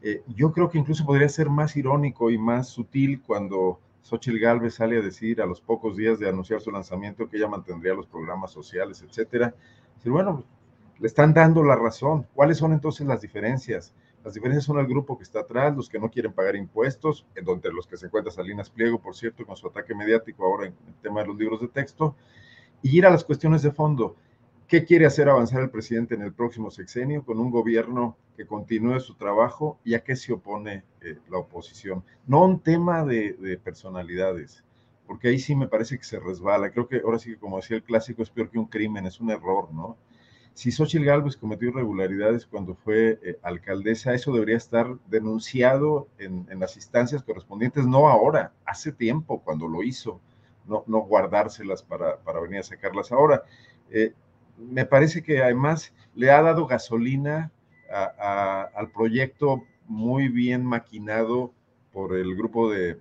Eh, yo creo que incluso podría ser más irónico y más sutil cuando Xochitl Galvez sale a decir a los pocos días de anunciar su lanzamiento que ella mantendría los programas sociales, etcétera. Decir, bueno, le están dando la razón. ¿Cuáles son entonces las diferencias? Las diferencias son el grupo que está atrás, los que no quieren pagar impuestos, en donde los que se encuentra Salinas Pliego, por cierto, con su ataque mediático ahora en el tema de los libros de texto, y ir a las cuestiones de fondo. ¿Qué quiere hacer avanzar el presidente en el próximo sexenio con un gobierno que continúe su trabajo y a qué se opone eh, la oposición? No un tema de, de personalidades, porque ahí sí me parece que se resbala. Creo que ahora sí que, como decía el clásico, es peor que un crimen, es un error, ¿no? Si Xochitl Galvez cometió irregularidades cuando fue eh, alcaldesa, eso debería estar denunciado en, las instancias correspondientes, no ahora, hace tiempo cuando lo hizo, no, guardárselas para, para venir a sacarlas ahora. Eh, me parece que además le ha dado gasolina al proyecto muy bien maquinado por el grupo de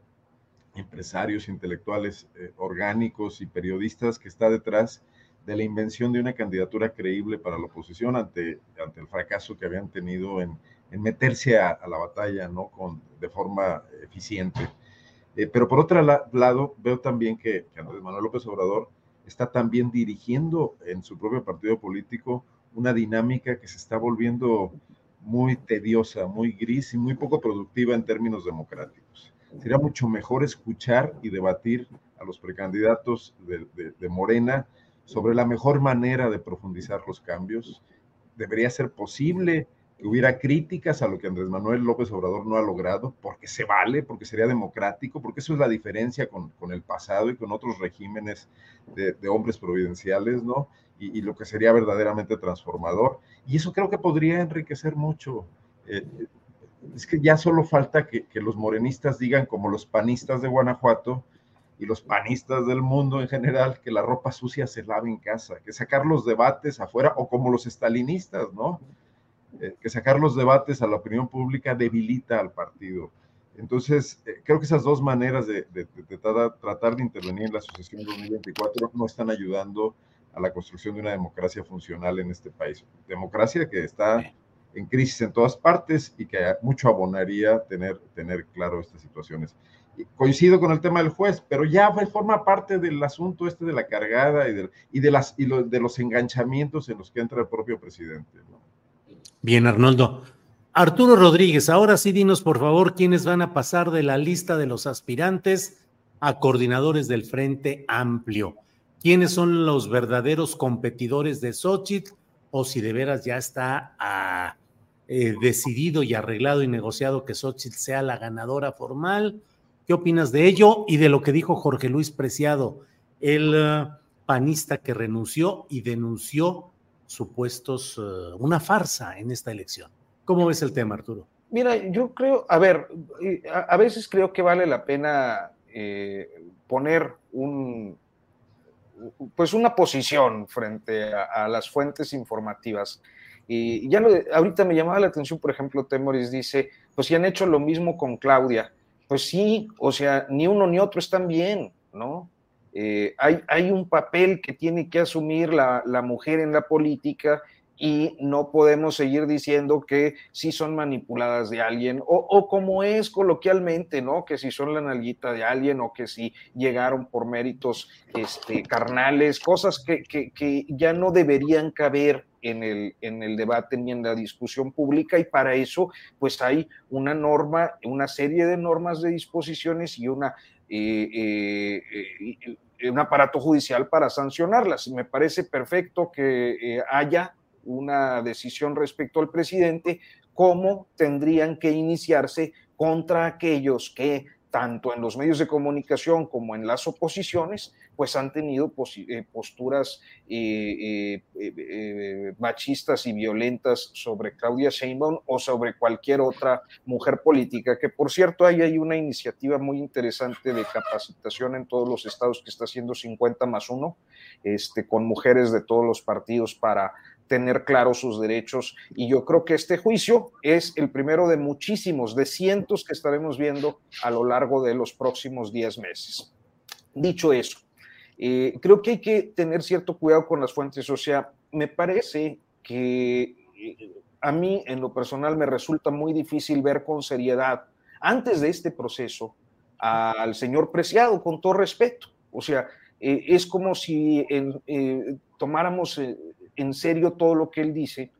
empresarios intelectuales eh, orgánicos y periodistas que está detrás de la invención de una candidatura creíble para la oposición ante, ante el fracaso que habían tenido en, en meterse a, la batalla ¿no? Con, de forma eficiente. Eh, pero por otro lado, veo también que, Andrés Manuel López Obrador está también dirigiendo en su propio partido político una dinámica que se está volviendo muy tediosa, muy gris y muy poco productiva en términos democráticos. Sería mucho mejor escuchar y debatir a los precandidatos de, de, de Morena sobre la mejor manera de profundizar los cambios. Debería ser posible que hubiera críticas a lo que Andrés Manuel López Obrador no ha logrado, porque se vale, porque sería democrático, porque eso es la diferencia con, el pasado y con otros regímenes de, hombres providenciales, ¿no? Y, lo que sería verdaderamente transformador. Y eso creo que podría enriquecer mucho. Eh, es que ya solo falta que, que los morenistas digan, como los panistas de Guanajuato, y los panistas del mundo en general que la ropa sucia se lave en casa, que sacar los debates afuera, o como los estalinistas, ¿no? Eh, que sacar los debates a la opinión pública debilita al partido. Entonces, eh, creo que esas dos maneras de, tratar, de intervenir en la sucesión 2024 no están ayudando a la construcción de una democracia funcional en este país. Democracia que está en crisis en todas partes y que mucho abonaría tener, tener claro estas situaciones coincido con el tema del juez, pero ya forma parte del asunto este de la cargada y de, y de las, y de los enganchamientos en los que entra el propio presidente. Bien, Arnoldo. Arturo Rodríguez, ahora sí dinos por favor quiénes van a pasar de la lista de los aspirantes a coordinadores del Frente Amplio. ¿Quiénes son los verdaderos competidores de Xochitl? O si de veras ya está ah, eh, decidido y arreglado y negociado que Xochitl sea la ganadora formal ¿Qué opinas de ello y de lo que dijo Jorge Luis Preciado, el eh, panista que renunció y denunció supuestos, eh, una farsa en esta elección? ¿Cómo ves el tema, Arturo? Mira, yo creo, a ver, a, veces creo que vale la pena eh, poner un, pues una posición frente a, las fuentes informativas. Y ya lo, ahorita me llamaba la atención, por ejemplo, Temoris dice, pues si han hecho lo mismo con Claudia, pues sí, o sea, ni uno ni otro están bien, ¿no? Eh, hay, hay, un papel que tiene que asumir la, la mujer en la política y no podemos seguir diciendo que si son manipuladas de alguien o, o, como es coloquialmente, ¿no? Que si son la nalguita de alguien o que si llegaron por méritos este, carnales, cosas que, que, que ya no deberían caber en el, en el debate ni en la discusión pública y para eso pues hay una norma, una serie de normas de disposiciones y una... Eh, eh, eh, un aparato judicial para sancionarlas. Me parece perfecto que haya una decisión respecto al presidente, cómo tendrían que iniciarse contra aquellos que tanto en los medios de comunicación como en las oposiciones, pues han tenido eh, posturas eh, eh, machistas y violentas sobre Claudia Sheinbaum o sobre cualquier otra mujer política, que por cierto hay, hay una iniciativa muy interesante de capacitación en todos los estados que está haciendo 50 más 1, este, con mujeres de todos los partidos para tener claros sus derechos. Y yo creo que este juicio es el primero de muchísimos, de cientos que estaremos viendo a lo largo de los próximos 10 meses. Dicho eso, eh, creo que hay que tener cierto cuidado con las fuentes. O sea, me parece que eh, a mí en lo personal me resulta muy difícil ver con seriedad antes de este proceso al señor Preciado, con todo respeto. O sea, eh, es como si tomáramos en serio todo lo que él dice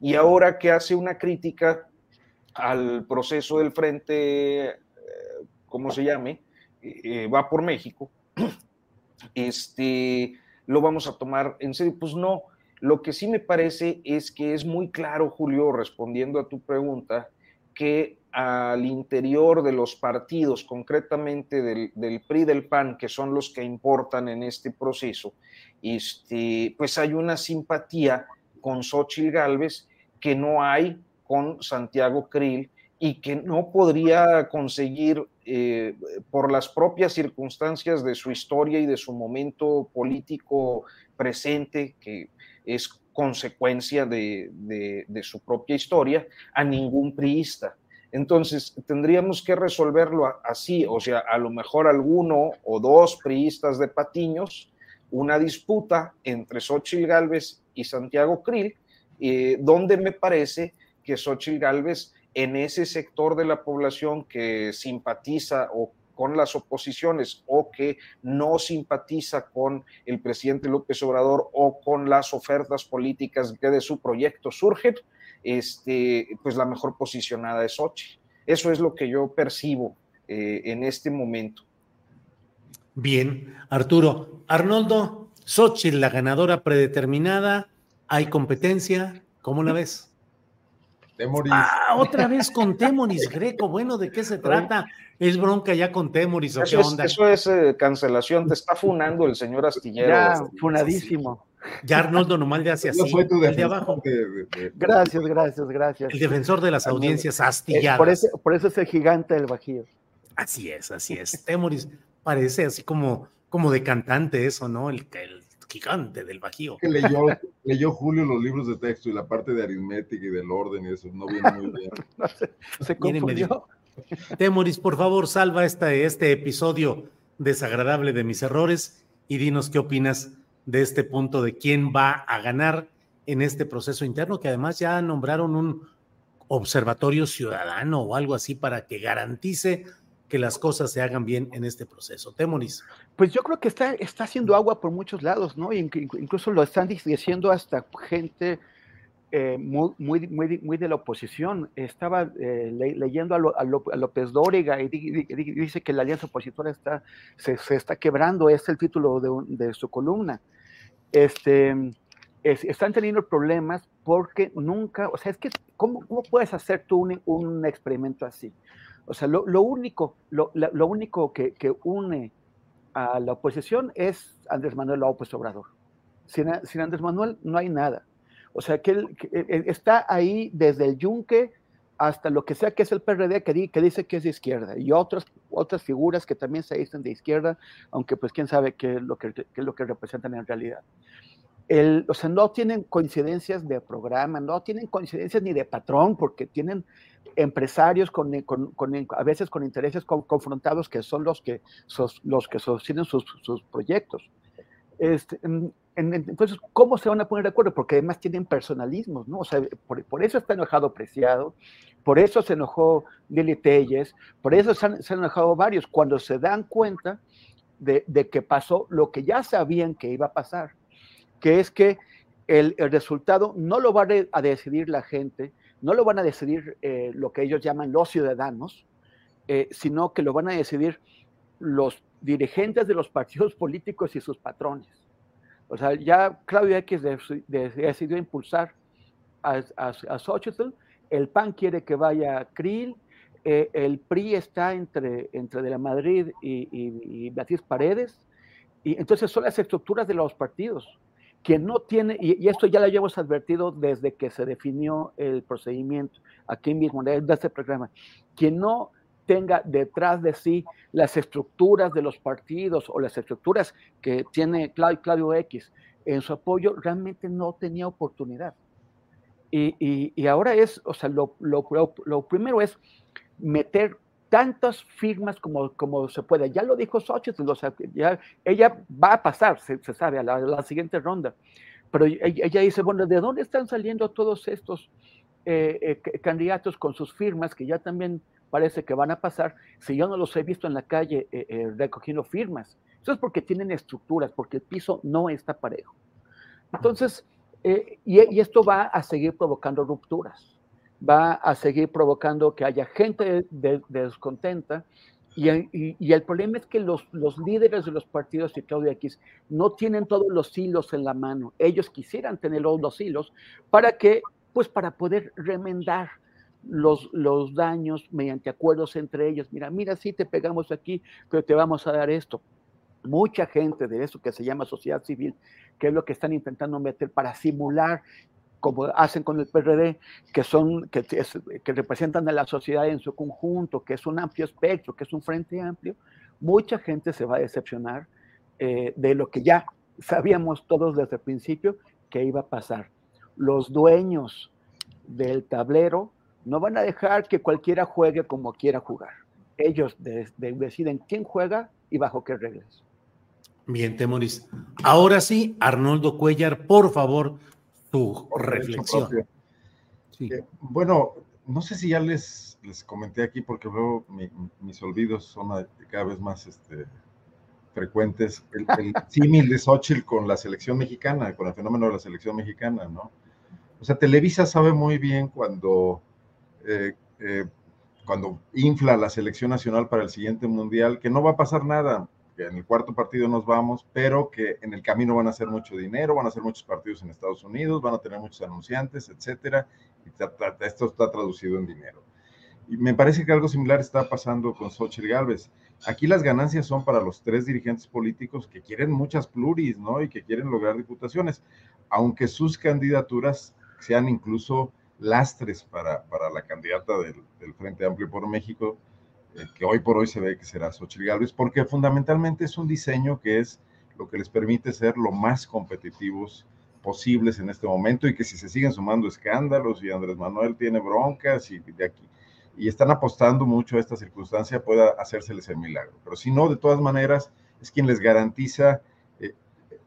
y ahora que hace una crítica al proceso del frente, eh, ¿cómo se llame? Eh, va por México, este, lo vamos a tomar en serio. Pues no, lo que sí me parece es que es muy claro, Julio, respondiendo a tu pregunta, que al interior de los partidos, concretamente del, PRI del PAN, que son los que importan en este proceso, este, pues hay una simpatía con Xochitl Galvez que no hay con Santiago Krill y que no podría conseguir eh, por las propias circunstancias de su historia y de su momento político presente, que es consecuencia de, su propia historia, a ningún priista. Entonces, tendríamos que resolverlo así, o sea, a lo mejor alguno o dos priistas de Patiños una disputa entre Xochitl Galvez y Santiago Krill, eh, donde me parece que Xochitl Galvez en ese sector de la población que simpatiza o con las oposiciones o que no simpatiza con el presidente López Obrador o con las ofertas políticas que de su proyecto surgen, este, pues la mejor posicionada es Xochitl. Eso es lo que yo percibo eh, en este momento. Bien, Arturo. Arnoldo, Xochitl, la ganadora predeterminada, ¿hay competencia? ¿Cómo la ves? Temoris. Ah, otra vez con Temoris Greco. Bueno, ¿de qué se trata? ¿Es bronca ya con Temoris o eso qué onda? Es, eso es eh, cancelación, te está funando el señor Astillero. Ya, funadísimo. Ya Arnoldo nomás le hace así. Soy tu el de abajo. De, de, de, Gracias, gracias, gracias. El defensor de las audiencias Eh, astilladas. por, eso, por eso es el gigante del Bajío. Así es, así es. Temoris parece así como, como de cantante eso, ¿no? El, el gigante del Bajío. que leyó, leyó Julio los libros de texto y la parte de aritmética y del orden y eso no viene muy bien. No se, se Viene confundió. medio- Temoris, por favor, salva esta, este episodio desagradable de mis errores y dinos qué opinas de este punto de quién va a ganar en este proceso interno, que además ya nombraron un observatorio ciudadano o algo así para que garantice que las cosas se hagan bien en este proceso. Temoris. Pues yo creo que está, está haciendo agua por muchos lados, ¿no? Incluso lo están diciendo hasta gente eh, muy, muy, muy, de la oposición. Estaba eh, le- leyendo a, Lo- a López Dóriga y di- di- di- dice que la alianza opositora está, se, está quebrando, es el título de, un- de su columna. Este, es- están teniendo problemas porque nunca, o sea, es que, ¿cómo, cómo puedes hacer tú un, un experimento así? O sea, lo, único, lo, lo único que, une a la oposición es Andrés Manuel López Obrador. Sin, Andrés Manuel no hay nada. O sea, que, él, que él está ahí desde el yunque hasta lo que sea que es el PRD, que dice que es de izquierda, y otras, otras figuras que también se dicen de izquierda, aunque pues quién sabe qué es lo que, qué es lo que representan en realidad. El, o sea, no tienen coincidencias de programa, no tienen coincidencias ni de patrón, porque tienen empresarios con, a veces con intereses confrontados que son los que, que sostienen sus, proyectos. Este, entonces, ¿cómo se van a poner de acuerdo? Porque además tienen personalismos, ¿no? Por, eso está enojado Preciado, por eso se enojó Lili Telles, por eso se han, enojado varios, cuando se dan cuenta de, que pasó lo que ya sabían que iba a pasar, que es que el, el resultado no lo va a decidir la gente, no lo van a decidir eh, lo que ellos llaman los ciudadanos, eh, sino que lo van a decidir los dirigentes de los partidos políticos y sus patrones. O sea, ya Claudio X decidió impulsar a, a, Xochitl, el PAN quiere que vaya Krill, eh, el PRI está entre, entre de la Madrid y, y, Paredes, y entonces son las estructuras de los partidos. Quien no tiene, y, esto ya lo hemos advertido desde que se definió el procedimiento aquí mismo, en este programa, quien no tenga detrás de sí las estructuras de los partidos o las estructuras que tiene Claudio, X en su apoyo, realmente no tenía oportunidad. Y, ahora es, o sea, lo, lo primero es meter tantas firmas como, como se pueda. Ya lo dijo Xochitl, o sea, ya, ella va a pasar, se, sabe, a la, siguiente ronda. Pero ella, dice, bueno, ¿de dónde están saliendo todos estos eh, eh, candidatos con sus firmas que ya también parece que van a pasar si yo no los he visto en la calle eh, recogiendo firmas? Eso es porque tienen estructuras, porque el piso no está parejo. Entonces, y, y esto va a seguir provocando rupturas va a seguir provocando que haya gente descontenta. Y, el problema es que los, líderes de los partidos y Claudia X no tienen todos los hilos en la mano. Ellos quisieran tener los, hilos para que, pues para poder remendar los, los daños mediante acuerdos entre ellos. Mira, mira, sí te pegamos aquí, pero te vamos a dar esto. Mucha gente de eso que se llama sociedad civil, que es lo que están intentando meter para simular como hacen con el PRD, que, son, que, representan a la sociedad en su conjunto, que es un amplio espectro, que es un frente amplio, mucha gente se va a decepcionar eh, de lo que ya sabíamos todos desde el principio que iba a pasar. Los dueños del tablero no van a dejar que cualquiera juegue como quiera jugar. Ellos deciden quién juega y bajo qué reglas. Bien, Temoris. Ahora sí, Arnoldo Cuellar, por favor, tu reflexión. Eh, bueno, no sé si ya les, les comenté aquí, porque luego mis olvidos son cada vez más este, frecuentes. El, el símil de Xochitl con la selección mexicana, con el fenómeno de la selección mexicana, ¿no? O sea, Televisa sabe muy bien cuando, eh, eh, cuando infla la selección nacional para el siguiente mundial, que no va a pasar nada en el cuarto partido nos vamos, pero que en el camino van a hacer mucho dinero, van a hacer muchos partidos en Estados Unidos, van a tener muchos anunciantes, etcétera, y esto está traducido en dinero. Y me parece que algo similar está pasando con Xochitl Galvez. Aquí las ganancias son para los tres dirigentes políticos que quieren muchas pluris, ¿no? Y que quieren lograr diputaciones, aunque sus candidaturas sean incluso lastres para, para la candidata del, Frente Amplio por México, que hoy por hoy se ve que será Xochitl Gálvez, porque fundamentalmente es un diseño que es lo que les permite ser lo más competitivos posibles en este momento y que si se siguen sumando escándalos y Andrés Manuel tiene broncas y de aquí y están apostando mucho a esta circunstancia pueda hacérseles el milagro. Pero si no, de todas maneras, es quien les garantiza eh,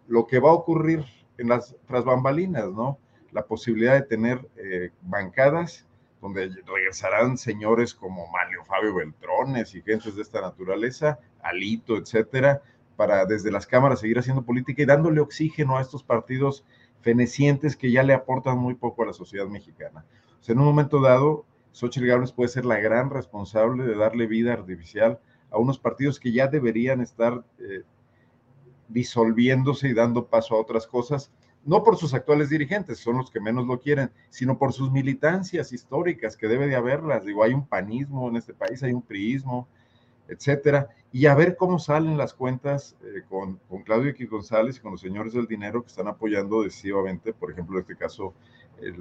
lo que va a ocurrir en las tras bambalinas, ¿no? La posibilidad de tener eh, bancadas donde regresarán señores como Mario Fabio Beltrones y gentes de esta naturaleza, Alito, etcétera, para desde las cámaras seguir haciendo política y dándole oxígeno a estos partidos fenecientes que ya le aportan muy poco a la sociedad mexicana. O sea, en un momento dado, Xochitl Gálvez puede ser la gran responsable de darle vida artificial a unos partidos que ya deberían estar eh, disolviéndose y dando paso a otras cosas no por sus actuales dirigentes, son los que menos lo quieren, sino por sus militancias históricas, que debe de haberlas. Digo, hay un panismo en este país, hay un priismo, etcétera, y a ver cómo salen las cuentas eh, con, Claudio X González y con los señores del dinero que están apoyando decisivamente, por ejemplo, en este caso, eh,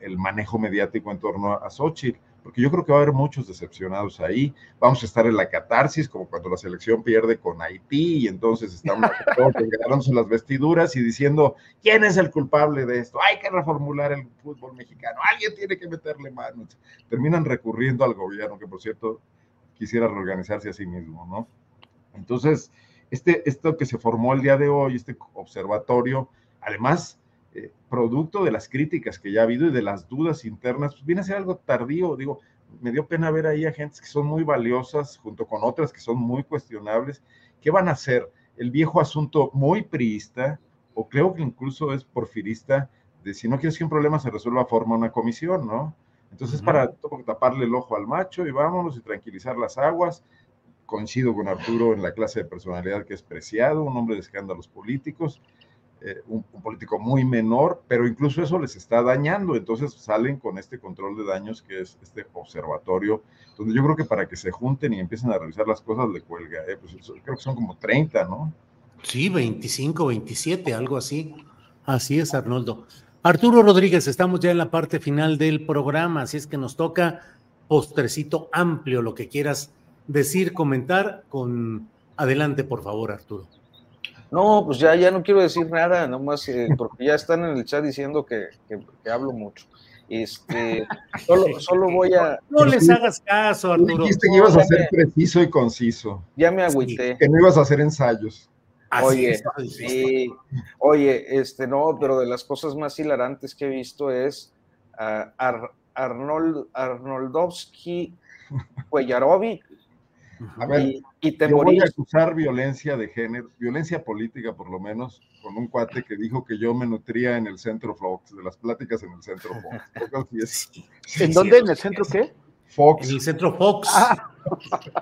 el manejo mediático en torno a, Xochitl, porque yo creo que va a haber muchos decepcionados ahí. Vamos a estar en la catarsis, como cuando la selección pierde con Haití, y entonces estamos en las vestiduras y diciendo, ¿quién es el culpable de esto? Hay que reformular el fútbol mexicano, alguien tiene que meterle manos. Terminan recurriendo al gobierno, que por cierto quisiera reorganizarse a sí mismo, ¿no? Entonces, este, esto que se formó el día de hoy, este observatorio, además, eh, producto de las críticas que ya ha habido y de las dudas internas, pues viene a ser algo tardío. Digo, me dio pena ver ahí a gente que son muy valiosas, junto con otras que son muy cuestionables. ¿Qué van a hacer? El viejo asunto muy priista, o creo que incluso es porfirista, de si no quieres que un problema se resuelva, forma una comisión, ¿no? Entonces, para taparle el ojo al macho y vámonos y tranquilizar las aguas. Coincido con Arturo en la clase de personalidad que es preciado, un hombre de escándalos políticos, eh, un, político muy menor, pero incluso eso les está dañando. Entonces salen con este control de daños que es este observatorio, donde yo creo que para que se junten y empiecen a revisar las cosas le cuelga. Eh, pues creo que son como 30, ¿no? Sí, 25, 27, algo así. Así es, Arnoldo. Arturo Rodríguez, estamos ya en la parte final del programa, así es que nos toca postrecito amplio, lo que quieras decir, comentar, con adelante, por favor, Arturo. No, pues ya, ya no quiero decir nada, nomás eh, porque ya están en el chat diciendo que, hablo mucho. Este, solo, solo voy a. No les hagas caso, Arturo. Dijiste que ibas a ser preciso y conciso. Ya me agüité. que no ibas a hacer ensayos oye, sí, oye, este, no, pero de las cosas más hilarantes que he visto es uh, Arnold, Arnoldovsky Cuellarovi. A ver, y, te yo voy a acusar violencia de género, violencia política por lo menos, con un cuate que dijo que yo me nutría en el centro Fox, de las pláticas en el centro Fox. ¿En dónde? ¿En el centro qué? Fox. En el centro Fox. Ah.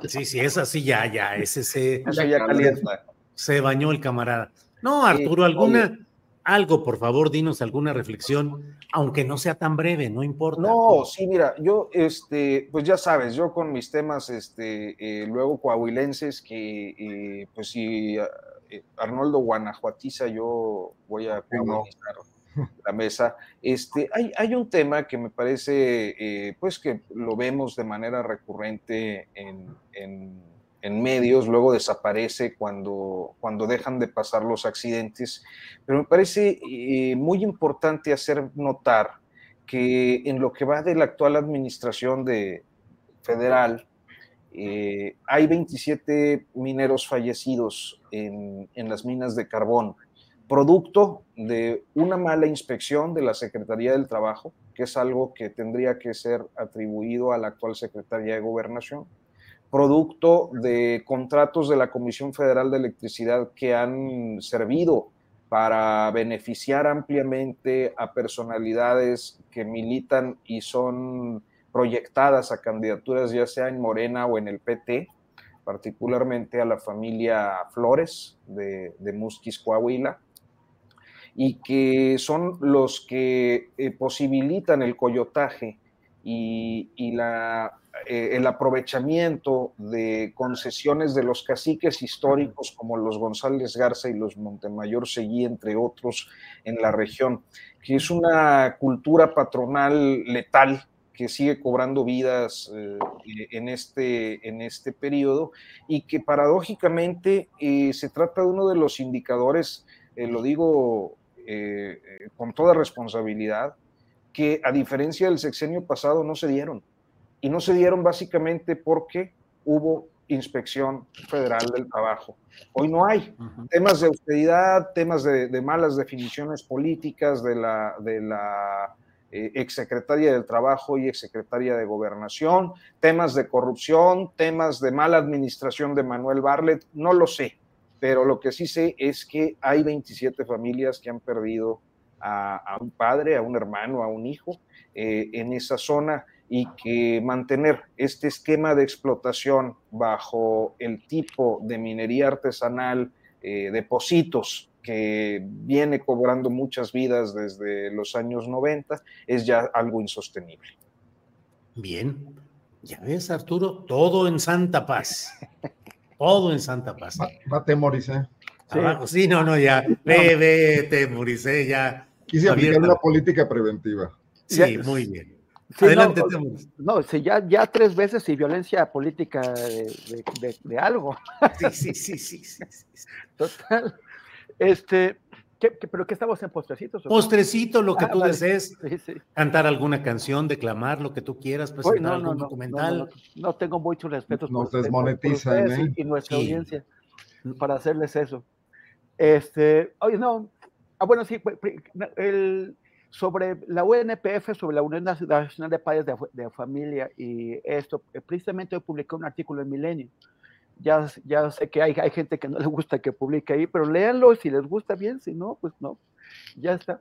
Sí, sí, es así, ya, ya, ese se. ya calienta. Se bañó el camarada. No, Arturo, alguna, algo, por favor, dinos alguna reflexión, aunque no sea tan breve, no importa. No, sí, mira, yo, este, pues ya sabes, yo con mis temas, este, eh, luego coahuilenses, que, eh, pues si eh, Arnoldo Guanajuatiza, yo voy a coahuilizar la mesa. Este, hay, hay un tema que me parece, pues que lo vemos de manera recurrente en, en en medios, luego desaparece cuando, cuando dejan de pasar los accidentes. Pero me parece eh, muy importante hacer notar que en lo que va de la actual administración de, federal, eh, hay 27 mineros fallecidos en, en las minas de carbón, producto de una mala inspección de la Secretaría del Trabajo, que es algo que tendría que ser atribuido a la actual Secretaría de Gobernación producto de contratos de la Comisión Federal de Electricidad que han servido para beneficiar ampliamente a personalidades que militan y son proyectadas a candidaturas ya sea en Morena o en el PT, particularmente a la familia Flores de, de Musquis Coahuila, y que son los que eh, posibilitan el coyotaje y, y la eh, el aprovechamiento de concesiones de los caciques históricos como los González Garza y los Montemayor Seguí, entre otros, en la región, que es una cultura patronal letal que sigue cobrando vidas eh, en, este, en este periodo y que paradójicamente eh, se trata de uno de los indicadores, lo digo con toda responsabilidad, que a diferencia del sexenio pasado no se dieron y no se dieron básicamente porque hubo inspección federal del trabajo. Hoy no hay. Temas de austeridad, temas de, malas definiciones políticas de la, de la eh, exsecretaria del Trabajo y exsecretaria de Gobernación, temas de corrupción, temas de mala administración de Manuel Barlet, no lo sé, pero lo que sí sé es que hay 27 familias que han perdido a, un padre, a un hermano, a un hijo eh, en esa zona y que mantener este esquema de explotación bajo el tipo de minería artesanal, eh, depósitos que viene cobrando muchas vidas desde los años 90, es ya algo insostenible. Bien, ya ves Arturo, todo en Santa Paz. Todo en Santa Paz. Va, temoricé. Sí. sí, no, no, ya. Ve, ve, temoricé, ya. Quise aplicar una política preventiva. Sí, muy bien. Adelante, no, no sí, ya, ya tres veces y violencia política de, de, algo. Sí, sí, sí, sí, Total. Este, ¿qué, pero qué estamos en postrecitos? Postrecito, lo que ah, tú desees. Cantar alguna canción, declamar, lo que tú quieras, presentar algún documental. No, tengo mucho respeto Nos por, desmonetizan, ¿eh? y, nuestra audiencia para hacerles eso. Este, oye, no, ah, bueno, sí, el, sobre la UNPF, sobre la Unión Nacional de Padres de, Familia y esto, eh, precisamente hoy publiqué un artículo en Milenio. Ya, ya sé que hay, hay gente que no le gusta que publique ahí, pero léanlo si les gusta bien, si no, pues no, ya está.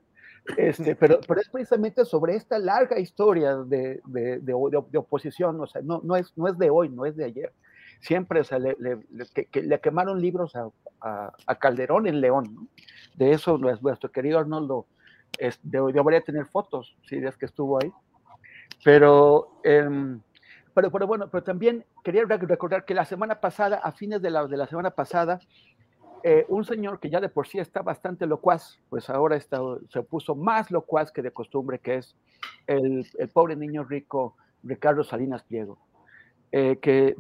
Este, pero, pero es precisamente sobre esta larga historia de, de, de, oposición, o sea, no, no, es, no es de hoy, no es de ayer. Siempre o sea, le, le, le, quemaron libros a, a, Calderón en León. ¿no? De eso nuestro querido Arnoldo es, debería tener fotos, si es que estuvo ahí. Pero, em, pero, pero, bueno, pero también quería recordar que la semana pasada, a fines de la, de la semana pasada, eh, un señor que ya de por sí está bastante locuaz, pues ahora está, se puso más locuaz que de costumbre, que es el, el pobre niño rico Ricardo Salinas Pliego. Eh, que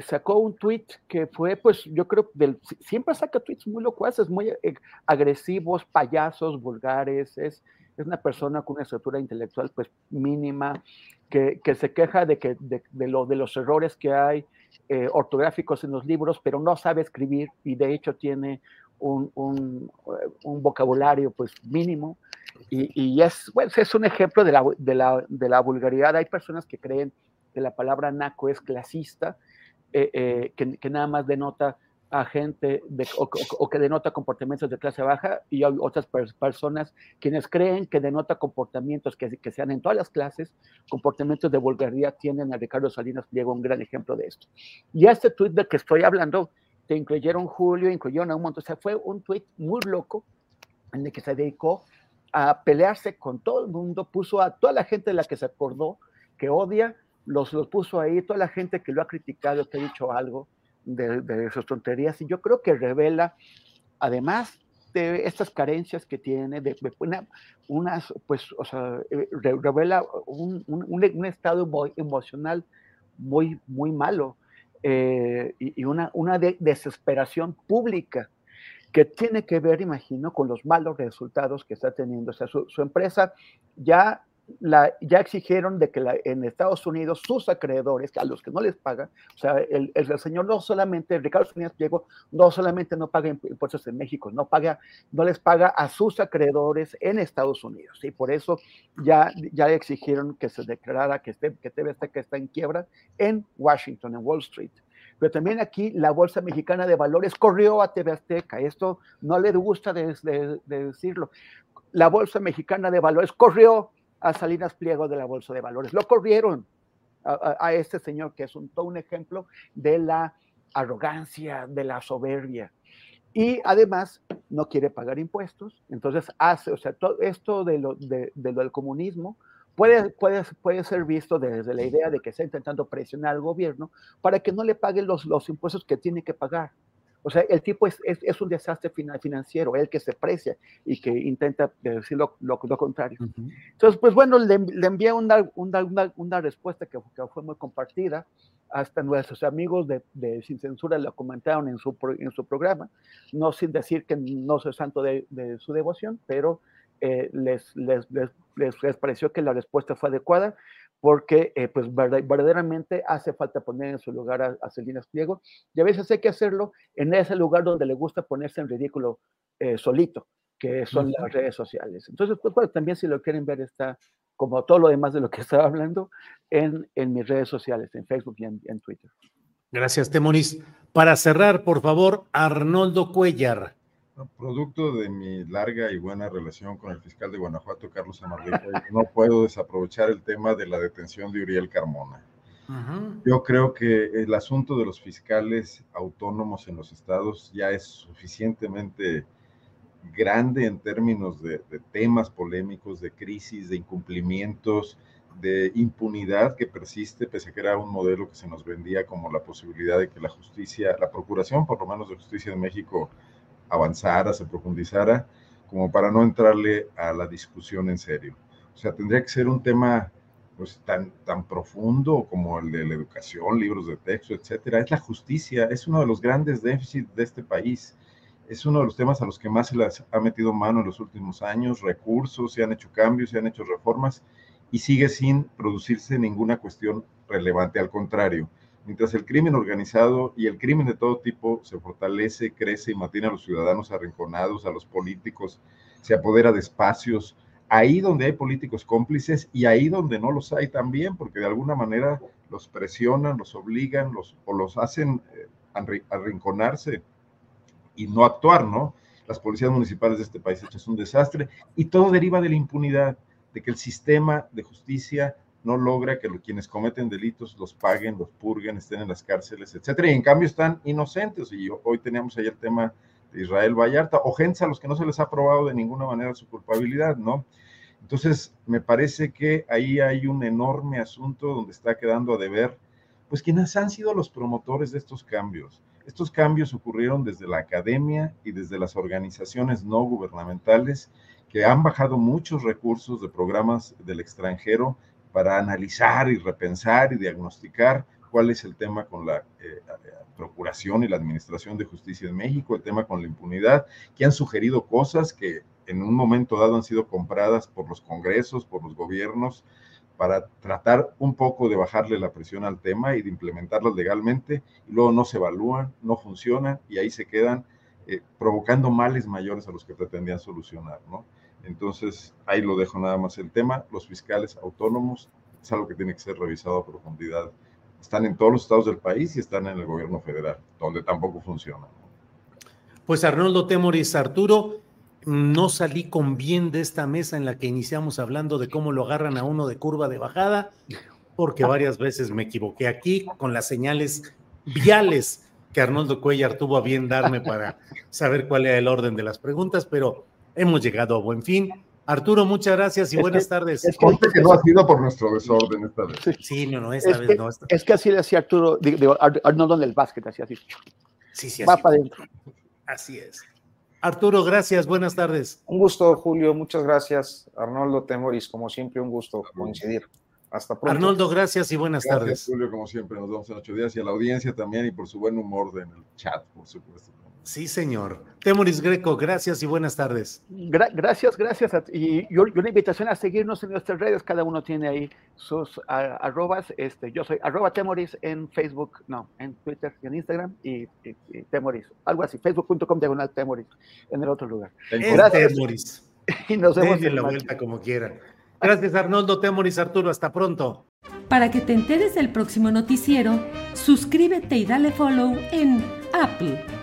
sacó un tweet que fue, pues yo creo, del, siempre saca tweets muy locuaces, muy eh, agresivos, payasos, vulgares, es, es una persona con una estructura intelectual pues mínima, que, que se queja de, que, de, lo, de los errores que hay eh, ortográficos en los libros, pero no sabe escribir y de hecho tiene un, un, un vocabulario pues mínimo. Y, y es, bueno, es un ejemplo de la, de, la, de la vulgaridad. Hay personas que creen que la palabra naco es clasista, eh, eh, que, nada más denota a gente de, o, que denota comportamientos de clase baja y hay otras personas quienes creen que denota comportamientos que, que, sean en todas las clases, comportamientos de vulgaridad, tienen a Ricardo Salinas Pliego un gran ejemplo de esto. Y este tuit del que estoy hablando, te incluyeron Julio, incluyeron a un montón, o sea, fue un tuit muy loco en el que se dedicó a pelearse con todo el mundo, puso a toda la gente de la que se acordó que odia los, los puso ahí, toda la gente que lo ha criticado, que ha dicho algo de, sus tonterías, y yo creo que revela, además de estas carencias que tiene, de, una, unas, pues, o sea, eh, revela un, un, estado emocional muy, muy malo eh, y, una, una de desesperación pública que tiene que ver, imagino, con los malos resultados que está teniendo. O sea, su empresa ya ya exigieron de que en Estados Unidos sus acreedores, a los que no les pagan, o sea, el, señor no solamente, Ricardo Salinas Pliego, no solamente no paga impuestos en México, no, paga, no les paga a sus acreedores en Estados Unidos. Y por eso ya, ya exigieron que se declarara que, esté, que TV que está en quiebra en Washington, en Wall Street. Pero también aquí la Bolsa Mexicana de Valores corrió a TV Azteca. Esto no le gusta de, de, de decirlo. La Bolsa Mexicana de Valores corrió a Salinas Pliego de la Bolsa de Valores. Lo corrieron a, este señor que es un, todo un ejemplo de la arrogancia, de la soberbia. Y además no quiere pagar impuestos, entonces hace, o sea, todo esto de lo, de, lo del comunismo puede, puede, puede ser visto desde la idea de que está intentando presionar al gobierno para que no le pague los, los impuestos que tiene que pagar. O sea, el tipo es, es, un desastre financiero, el que se precia y que intenta decir lo, lo, contrario. Entonces, pues bueno, le, le envié una, una, una, respuesta que, que, fue muy compartida. Hasta nuestros amigos de, de, Sin Censura lo comentaron en su, en su programa, no sin decir que no soy santo de, de su devoción, pero eh, les, les, les, les, pareció que la respuesta fue adecuada porque eh, pues verdaderamente hace falta poner en su lugar a, a Celinas Pliego y a veces hay que hacerlo en ese lugar donde le gusta ponerse en ridículo eh, solito, que son las redes sociales. Entonces, pues, pues, también si lo quieren ver está, como todo lo demás de lo que estaba hablando, en, en mis redes sociales, en Facebook y en, en Twitter. Gracias, Temoris. Para cerrar, por favor, Arnoldo Cuellar. Producto de mi larga y buena relación con el fiscal de Guanajuato, Carlos Amarripa, no puedo desaprovechar el tema de la detención de Uriel Carmona. Yo creo que el asunto de los fiscales autónomos en los estados ya es suficientemente grande en términos de, de, temas polémicos, de crisis, de incumplimientos, de impunidad que persiste, pese a que era un modelo que se nos vendía como la posibilidad de que la justicia, la procuración por lo menos de justicia de México, avanzara, se profundizara, como para no entrarle a la discusión en serio. O sea, tendría que ser un tema pues tan, tan profundo como el de la educación, libros de texto, etcétera, es la justicia, es uno de los grandes déficits de este país. Es uno de los temas a los que más se les ha metido mano en los últimos años, recursos, se han hecho cambios, se han hecho reformas y sigue sin producirse ninguna cuestión relevante. Al contrario, mientras el crimen organizado y el crimen de todo tipo se fortalece, crece y mantiene a los ciudadanos arrinconados, a los políticos, se apodera de espacios, ahí donde hay políticos cómplices y ahí donde no los hay también, porque de alguna manera los presionan, los obligan, los, o los hacen eh, arrinconarse y no actuar, ¿no? Las policías municipales de este país es un desastre y todo deriva de la impunidad, de que el sistema de justicia no logra que quienes cometen delitos los paguen, los purguen, estén en las cárceles, etcétera, y en cambio están inocentes. Y hoy teníamos ahí el tema de Israel Vallarta, o gente a los que no se les ha probado de ninguna manera su culpabilidad, ¿no? Entonces, me parece que ahí hay un enorme asunto donde está quedando a deber, pues quienes han sido los promotores de estos cambios. Estos cambios ocurrieron desde la academia y desde las organizaciones no gubernamentales que han bajado muchos recursos de programas del extranjero para analizar y repensar y diagnosticar cuál es el tema con la eh, Procuración y la Administración de Justicia en México, el tema con la impunidad, que han sugerido cosas que en un momento dado han sido compradas por los congresos, por los gobiernos, para tratar un poco de bajarle la presión al tema y de implementarlas legalmente, y luego no se evalúan, no funcionan y ahí se quedan eh, provocando males mayores a los que pretendían solucionar, ¿no? Entonces, ahí lo dejo nada más el tema. Los fiscales autónomos es algo que tiene que ser revisado a profundidad están en todos los estados del país y están en el gobierno federal, donde tampoco funciona. Pues Arnoldo Temoris Arturo, no salí con bien de esta mesa en la que iniciamos hablando de cómo lo agarran a uno de curva de bajada, porque varias veces me equivoqué aquí con las señales viales que Arnoldo Cuellar tuvo a bien darme para saber cuál era el orden de las preguntas, pero hemos llegado a buen fin. Arturo, muchas gracias y buenas tardes. Es que, no ha sido por nuestro desorden esta vez. Sí, no, no, esta vez no. Es que así le hacía Arturo, digo, Arnoldo en el básquet, así así. Sí, sí, Va para adentro. Así es. Arturo, gracias, buenas tardes. Un gusto, Julio, muchas gracias. Arnoldo Temoris, como siempre, un gusto coincidir. Hasta pronto. Arnoldo, gracias y buenas gracias, tardes. Julio, como siempre, nos vemos en ocho días y a la audiencia también y por su buen humor en el chat, por supuesto. Sí, señor. Temoris Greco, gracias y buenas tardes. gracias, gracias. y, yo, una invitación a seguirnos en nuestras redes. Cada uno tiene ahí sus arrobas. Este, yo soy arroba Temoris en Facebook, no, en Twitter y en Instagram y, Temoris. Algo así, facebook.com diagonal Temoris en el otro lugar. Gracias. Temoris. Y nos vemos en la vuelta como quieran. Gracias, Arnoldo Temoris Arturo. Hasta pronto. Para que te enteres del próximo noticiero, suscríbete y dale follow en Apple